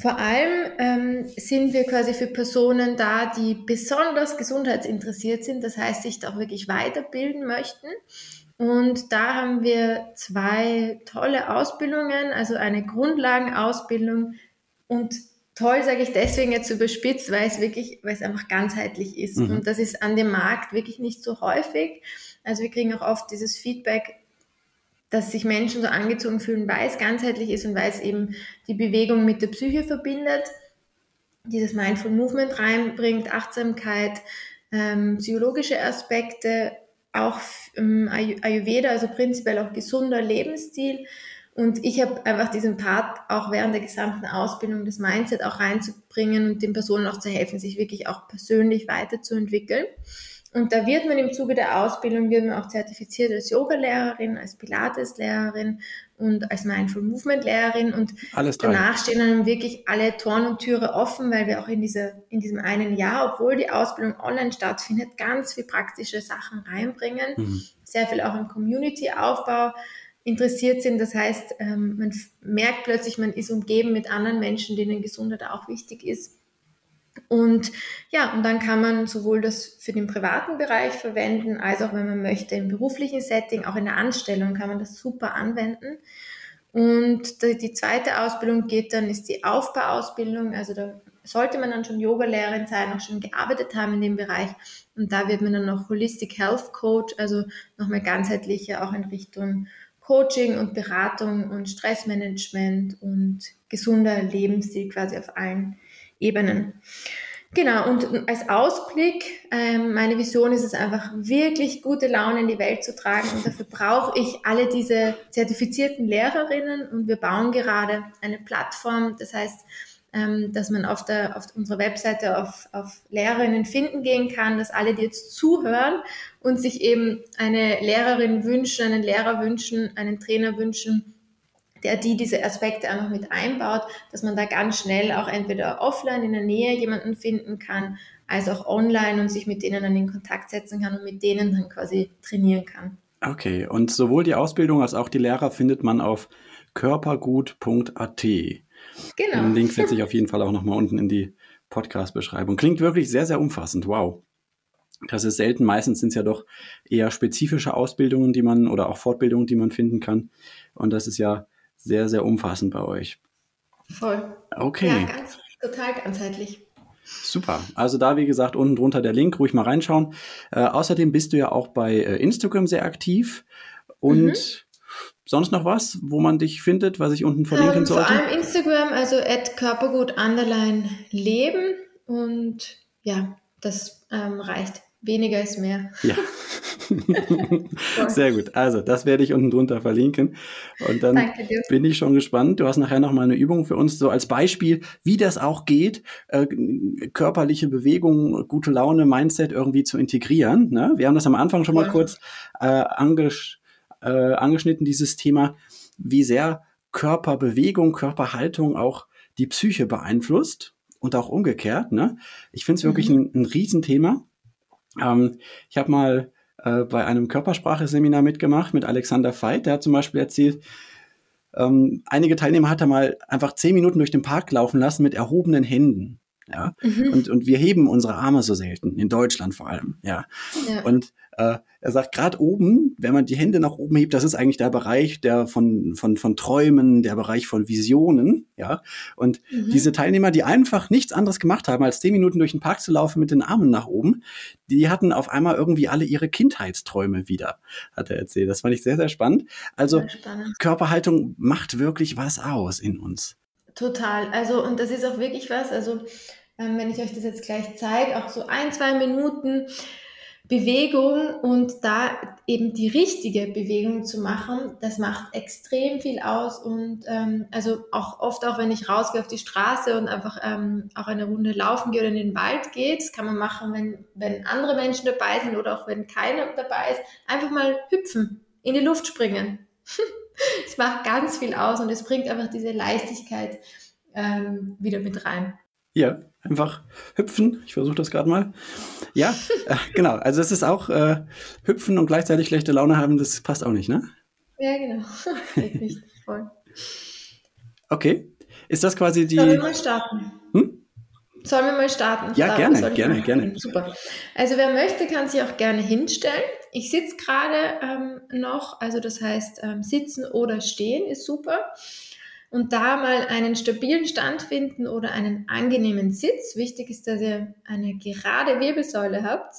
vor allem ähm, sind wir quasi für Personen da, die besonders gesundheitsinteressiert sind, das heißt, sich da auch wirklich weiterbilden möchten. Und da haben wir zwei tolle Ausbildungen, also eine Grundlagenausbildung und toll sage ich deswegen jetzt überspitzt, weil es wirklich, weil es einfach ganzheitlich ist. Mhm. Und das ist an dem Markt wirklich nicht so häufig. Also wir kriegen auch oft dieses Feedback, dass sich Menschen so angezogen fühlen, weil es ganzheitlich ist und weil es eben die Bewegung mit der Psyche verbindet, dieses Mindful Movement reinbringt, Achtsamkeit, ähm, psychologische Aspekte auch ähm, Ayurveda, also prinzipiell auch gesunder Lebensstil. Und ich habe einfach diesen Part auch während der gesamten Ausbildung, das Mindset auch reinzubringen und den Personen auch zu helfen, sich wirklich auch persönlich weiterzuentwickeln. Und da wird man im Zuge der Ausbildung wird man auch zertifiziert als Yoga-Lehrerin, als Pilates-Lehrerin und als Mindful Movement-Lehrerin. Und danach stehen dann wirklich alle Toren und Türe offen, weil wir auch in, diese, in diesem einen Jahr, obwohl die Ausbildung online stattfindet, ganz viel praktische Sachen reinbringen. Mhm. Sehr viel auch im Community-Aufbau interessiert sind. Das heißt, ähm, man merkt plötzlich, man ist umgeben mit anderen Menschen, denen Gesundheit auch wichtig ist. Und ja, und dann kann man sowohl das für den privaten Bereich verwenden, als auch wenn man möchte im beruflichen Setting, auch in der Anstellung kann man das super anwenden. Und die zweite Ausbildung geht dann, ist die Aufbauausbildung. Also da sollte man dann schon Yoga-Lehrerin sein, auch schon gearbeitet haben in dem Bereich. Und da wird man dann noch Holistic Health Coach, also nochmal ganzheitlicher auch in Richtung Coaching und Beratung und Stressmanagement und gesunder Lebensstil quasi auf allen Ebenen. Genau, und als Ausblick, ähm, meine Vision ist es einfach, wirklich gute Laune in die Welt zu tragen. Und dafür brauche ich alle diese zertifizierten Lehrerinnen. Und wir bauen gerade eine Plattform. Das heißt, ähm, dass man auf, der, auf unserer Webseite auf, auf Lehrerinnen finden gehen kann, dass alle, die jetzt zuhören und sich eben eine Lehrerin wünschen, einen Lehrer wünschen, einen Trainer wünschen, der die diese Aspekte einfach mit einbaut, dass man da ganz schnell auch entweder offline in der Nähe jemanden finden kann, als auch online und sich mit denen dann in Kontakt setzen kann und mit denen dann quasi trainieren kann. Okay, und sowohl die Ausbildung als auch die Lehrer findet man auf körpergut.at. Genau. Den Link setze ich auf jeden Fall auch nochmal unten in die Podcast-Beschreibung. Klingt wirklich sehr, sehr umfassend. Wow. Das ist selten. Meistens sind es ja doch eher spezifische Ausbildungen, die man oder auch Fortbildungen, die man finden kann. Und das ist ja sehr, sehr umfassend bei euch. Voll. Okay. Ja, ganz, total ganzheitlich. Super. Also da, wie gesagt, unten drunter der Link, ruhig mal reinschauen. Äh, außerdem bist du ja auch bei äh, Instagram sehr aktiv. Und mhm. sonst noch was, wo man dich findet, was ich unten verlinken ähm, sollte? Vor allem Instagram, also at körpergut leben. Und ja, das ähm, reicht. Weniger ist mehr. Ja. Sehr gut. Also, das werde ich unten drunter verlinken. Und dann bin ich schon gespannt. Du hast nachher noch mal eine Übung für uns, so als Beispiel, wie das auch geht, äh, körperliche Bewegung, gute Laune, Mindset irgendwie zu integrieren. Ne? Wir haben das am Anfang schon mal ja. kurz äh, angesch äh, angeschnitten, dieses Thema, wie sehr Körperbewegung, Körperhaltung auch die Psyche beeinflusst und auch umgekehrt. Ne? Ich finde es wirklich mhm. ein, ein Riesenthema. Ähm, ich habe mal äh, bei einem Körpersprache-Seminar mitgemacht mit Alexander Veit. Der hat zum Beispiel erzählt, ähm, einige Teilnehmer hat er mal einfach zehn Minuten durch den Park laufen lassen mit erhobenen Händen. Ja, mhm. und, und wir heben unsere Arme so selten, in Deutschland vor allem, ja. ja. Und äh, er sagt, gerade oben, wenn man die Hände nach oben hebt, das ist eigentlich der Bereich der von, von, von Träumen, der Bereich von Visionen, ja. Und mhm. diese Teilnehmer, die einfach nichts anderes gemacht haben, als zehn Minuten durch den Park zu laufen mit den Armen nach oben, die hatten auf einmal irgendwie alle ihre Kindheitsträume wieder, hat er erzählt. Das fand ich sehr, sehr spannend. Also spannend. Körperhaltung macht wirklich was aus in uns. Total. Also, und das ist auch wirklich was, also ähm, wenn ich euch das jetzt gleich zeige, auch so ein, zwei Minuten Bewegung und da eben die richtige Bewegung zu machen, das macht extrem viel aus und ähm, also auch oft auch wenn ich rausgehe auf die Straße und einfach ähm, auch eine Runde laufen gehe oder in den Wald geht, das kann man machen, wenn, wenn andere Menschen dabei sind oder auch wenn keiner dabei ist, einfach mal hüpfen, in die Luft springen. Es macht ganz viel aus und es bringt einfach diese Leichtigkeit ähm, wieder mit rein. Ja, einfach hüpfen. Ich versuche das gerade mal. Ja, äh, genau. Also es ist auch äh, hüpfen und gleichzeitig schlechte Laune haben, das passt auch nicht, ne? Ja, genau. Okay. Ist das quasi die. Sollen wir mal starten? Hm? Sollen wir mal starten? Ja, Starten gerne, gerne, gerne. Super. Also wer möchte, kann sich auch gerne hinstellen. Ich sitze gerade ähm, noch, also das heißt ähm, sitzen oder stehen ist super und da mal einen stabilen Stand finden oder einen angenehmen Sitz. Wichtig ist, dass ihr eine gerade Wirbelsäule habt.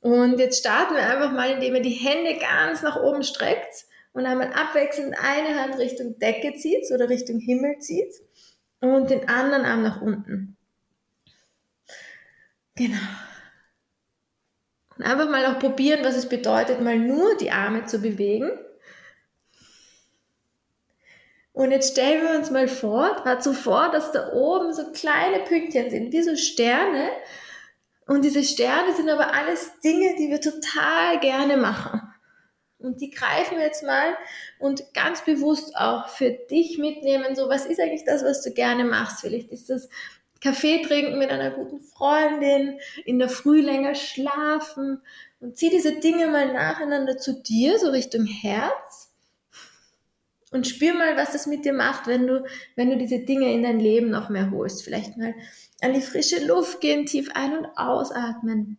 Und jetzt starten wir einfach mal, indem ihr die Hände ganz nach oben streckt und einmal abwechselnd eine Hand Richtung Decke zieht oder Richtung Himmel zieht und den anderen Arm nach unten. Genau. Und einfach mal auch probieren, was es bedeutet, mal nur die Arme zu bewegen und jetzt stellen wir uns mal vor, dazu vor, dass da oben so kleine Pünktchen sind, wie so Sterne. Und diese Sterne sind aber alles Dinge, die wir total gerne machen. Und die greifen wir jetzt mal und ganz bewusst auch für dich mitnehmen. So, was ist eigentlich das, was du gerne machst? Vielleicht ist das Kaffee trinken mit einer guten Freundin, in der Früh länger schlafen und zieh diese Dinge mal nacheinander zu dir, so Richtung Herz und spür mal, was das mit dir macht, wenn du, wenn du diese Dinge in dein Leben noch mehr holst. Vielleicht mal an die frische Luft gehen, tief ein- und ausatmen.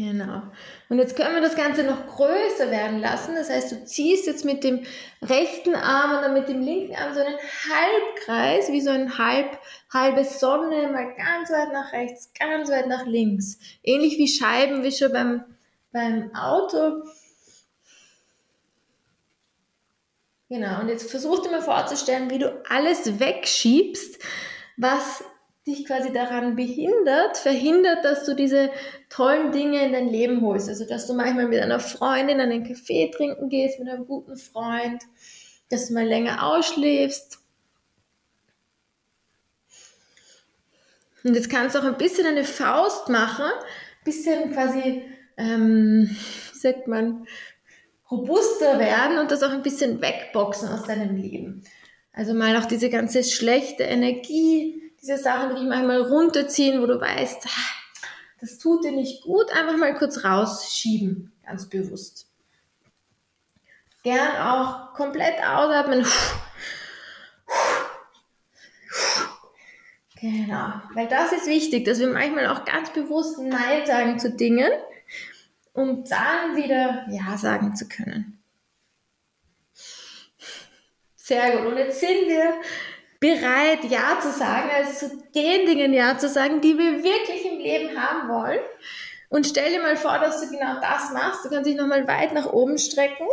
Genau. Und jetzt können wir das Ganze noch größer werden lassen. Das heißt, du ziehst jetzt mit dem rechten Arm und dann mit dem linken Arm so einen Halbkreis, wie so ein halb, halbe Sonne, mal ganz weit nach rechts, ganz weit nach links. Ähnlich wie Scheibenwischer beim, beim Auto. Genau. Und jetzt versuch dir mal vorzustellen, wie du alles wegschiebst, was dich quasi daran behindert, verhindert, dass du diese tollen Dinge in dein Leben holst. Also, dass du manchmal mit einer Freundin einen Kaffee trinken gehst, mit einem guten Freund, dass du mal länger ausschläfst. Und jetzt kannst du auch ein bisschen eine Faust machen, ein bisschen quasi, ähm, wie sagt man, robuster werden und das auch ein bisschen wegboxen aus deinem Leben. Also mal auch diese ganze schlechte Energie diese Sachen, die dich manchmal runterziehen, wo du weißt, ah, das tut dir nicht gut, einfach mal kurz rausschieben, ganz bewusst. Gern auch komplett ausatmen. Genau, weil das ist wichtig, dass wir manchmal auch ganz bewusst Nein sagen zu Dingen, um dann wieder Ja sagen zu können. Sehr gut. Und jetzt sind wir bereit, Ja zu sagen, also zu den Dingen Ja zu sagen, die wir wirklich im Leben haben wollen. Und stell dir mal vor, dass du genau das machst. Du kannst dich nochmal weit nach oben strecken,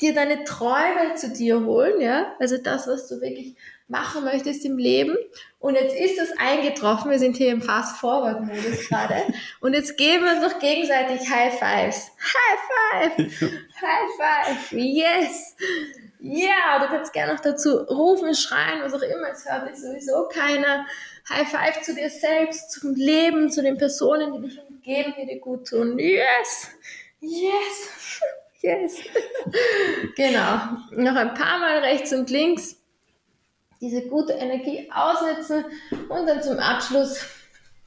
dir deine Träume zu dir holen, ja, also das, was du wirklich machen möchtest im Leben. Und jetzt ist es eingetroffen. Wir sind hier im Fast-Forward-Modus gerade. Und jetzt geben wir uns doch gegenseitig High Fives. High Five! High Five! Yes! Ja, du kannst gerne noch dazu rufen, schreien, was auch immer. Es hört dich sowieso keiner. High Five zu dir selbst, zum Leben, zu den Personen, die dich umgeben, die dir gut tun. Yes! Yes! Yes! genau. Noch ein paar Mal rechts und links diese gute Energie ausnutzen und dann zum Abschluss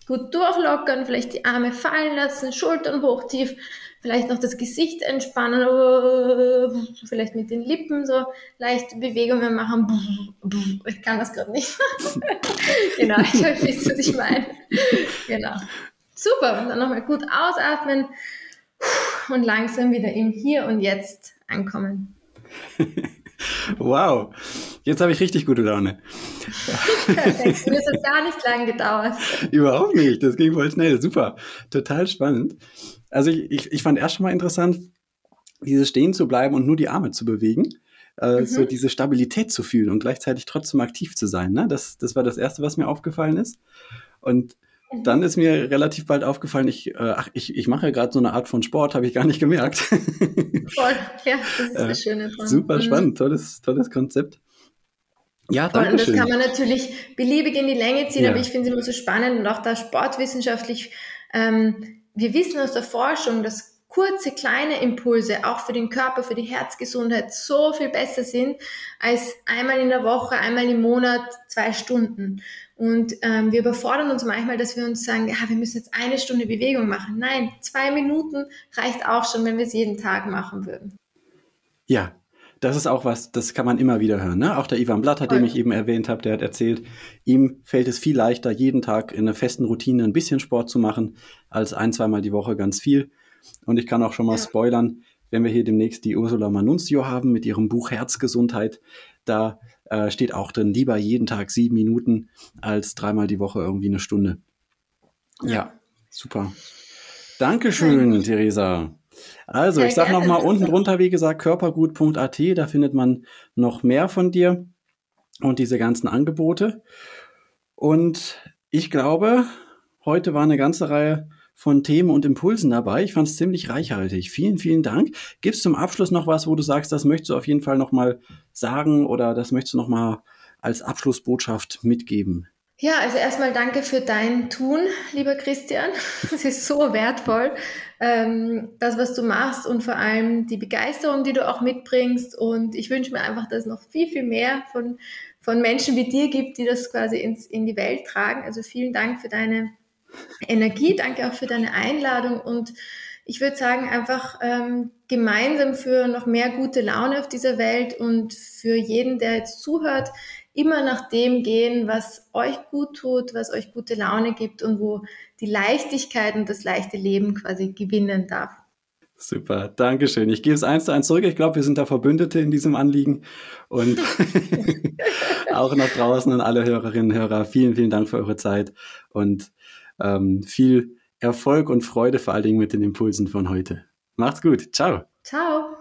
gut durchlockern, vielleicht die Arme fallen lassen, Schultern hoch, tief, vielleicht noch das Gesicht entspannen, vielleicht mit den Lippen so leichte Bewegungen machen. Ich kann das gerade nicht. genau, ich weiß, was ich meine. Genau. Super, und dann nochmal gut ausatmen und langsam wieder im Hier und Jetzt ankommen. Wow, jetzt habe ich richtig gute Laune. Perfekt, mir hat gar nicht lang gedauert. Überhaupt nicht, das ging voll schnell, super, total spannend. Also ich, ich, ich fand erst schon mal interessant, dieses Stehen zu bleiben und nur die Arme zu bewegen. Äh, mhm. So diese Stabilität zu fühlen und gleichzeitig trotzdem aktiv zu sein. Ne? Das, das war das Erste, was mir aufgefallen ist. Und Mhm. Dann ist mir relativ bald aufgefallen, ich, äh, ach, ich, ich mache ja gerade so eine Art von Sport, habe ich gar nicht gemerkt. Voll, ja, das ist das äh, Schöne dran. Super mhm. spannend, tolles, tolles Konzept. Ja, danke Und das kann man natürlich beliebig in die Länge ziehen, ja. aber ich finde es immer so spannend und auch da sportwissenschaftlich. Ähm, wir wissen aus der Forschung, dass kurze, kleine Impulse auch für den Körper, für die Herzgesundheit so viel besser sind als einmal in der Woche, einmal im Monat, zwei Stunden. Und ähm, wir überfordern uns manchmal, dass wir uns sagen, ja, wir müssen jetzt eine Stunde Bewegung machen. Nein, zwei Minuten reicht auch schon, wenn wir es jeden Tag machen würden. Ja, das ist auch was, das kann man immer wieder hören. Ne? Auch der Ivan Blatt, den ich eben erwähnt habe, der hat erzählt, ihm fällt es viel leichter, jeden Tag in einer festen Routine ein bisschen Sport zu machen, als ein, zweimal die Woche ganz viel. Und ich kann auch schon mal spoilern, wenn wir hier demnächst die Ursula Manunzio haben mit ihrem Buch Herzgesundheit, da äh, steht auch drin, lieber jeden Tag sieben Minuten als dreimal die Woche irgendwie eine Stunde. Ja, ja super. Dankeschön, Nein. Theresa. Also, Sehr ich sage nochmal unten drunter, wie gesagt, körpergut.at, da findet man noch mehr von dir und diese ganzen Angebote. Und ich glaube, heute war eine ganze Reihe von Themen und Impulsen dabei. Ich fand es ziemlich reichhaltig. Vielen, vielen Dank. Gibt es zum Abschluss noch was, wo du sagst, das möchtest du auf jeden Fall nochmal sagen oder das möchtest du nochmal als Abschlussbotschaft mitgeben? Ja, also erstmal danke für dein Tun, lieber Christian. Es ist so wertvoll, ähm, das, was du machst und vor allem die Begeisterung, die du auch mitbringst. Und ich wünsche mir einfach, dass es noch viel, viel mehr von, von Menschen wie dir gibt, die das quasi ins, in die Welt tragen. Also vielen Dank für deine Energie. Danke auch für deine Einladung und ich würde sagen, einfach ähm, gemeinsam für noch mehr gute Laune auf dieser Welt und für jeden, der jetzt zuhört, immer nach dem gehen, was euch gut tut, was euch gute Laune gibt und wo die Leichtigkeit und das leichte Leben quasi gewinnen darf. Super, Dankeschön. Ich gebe es eins zu eins zurück. Ich glaube, wir sind da Verbündete in diesem Anliegen. Und auch nach draußen an alle Hörerinnen und Hörer, vielen, vielen Dank für eure Zeit. Und ähm, viel Erfolg und Freude vor allen Dingen mit den Impulsen von heute. Macht's gut. Ciao. Ciao.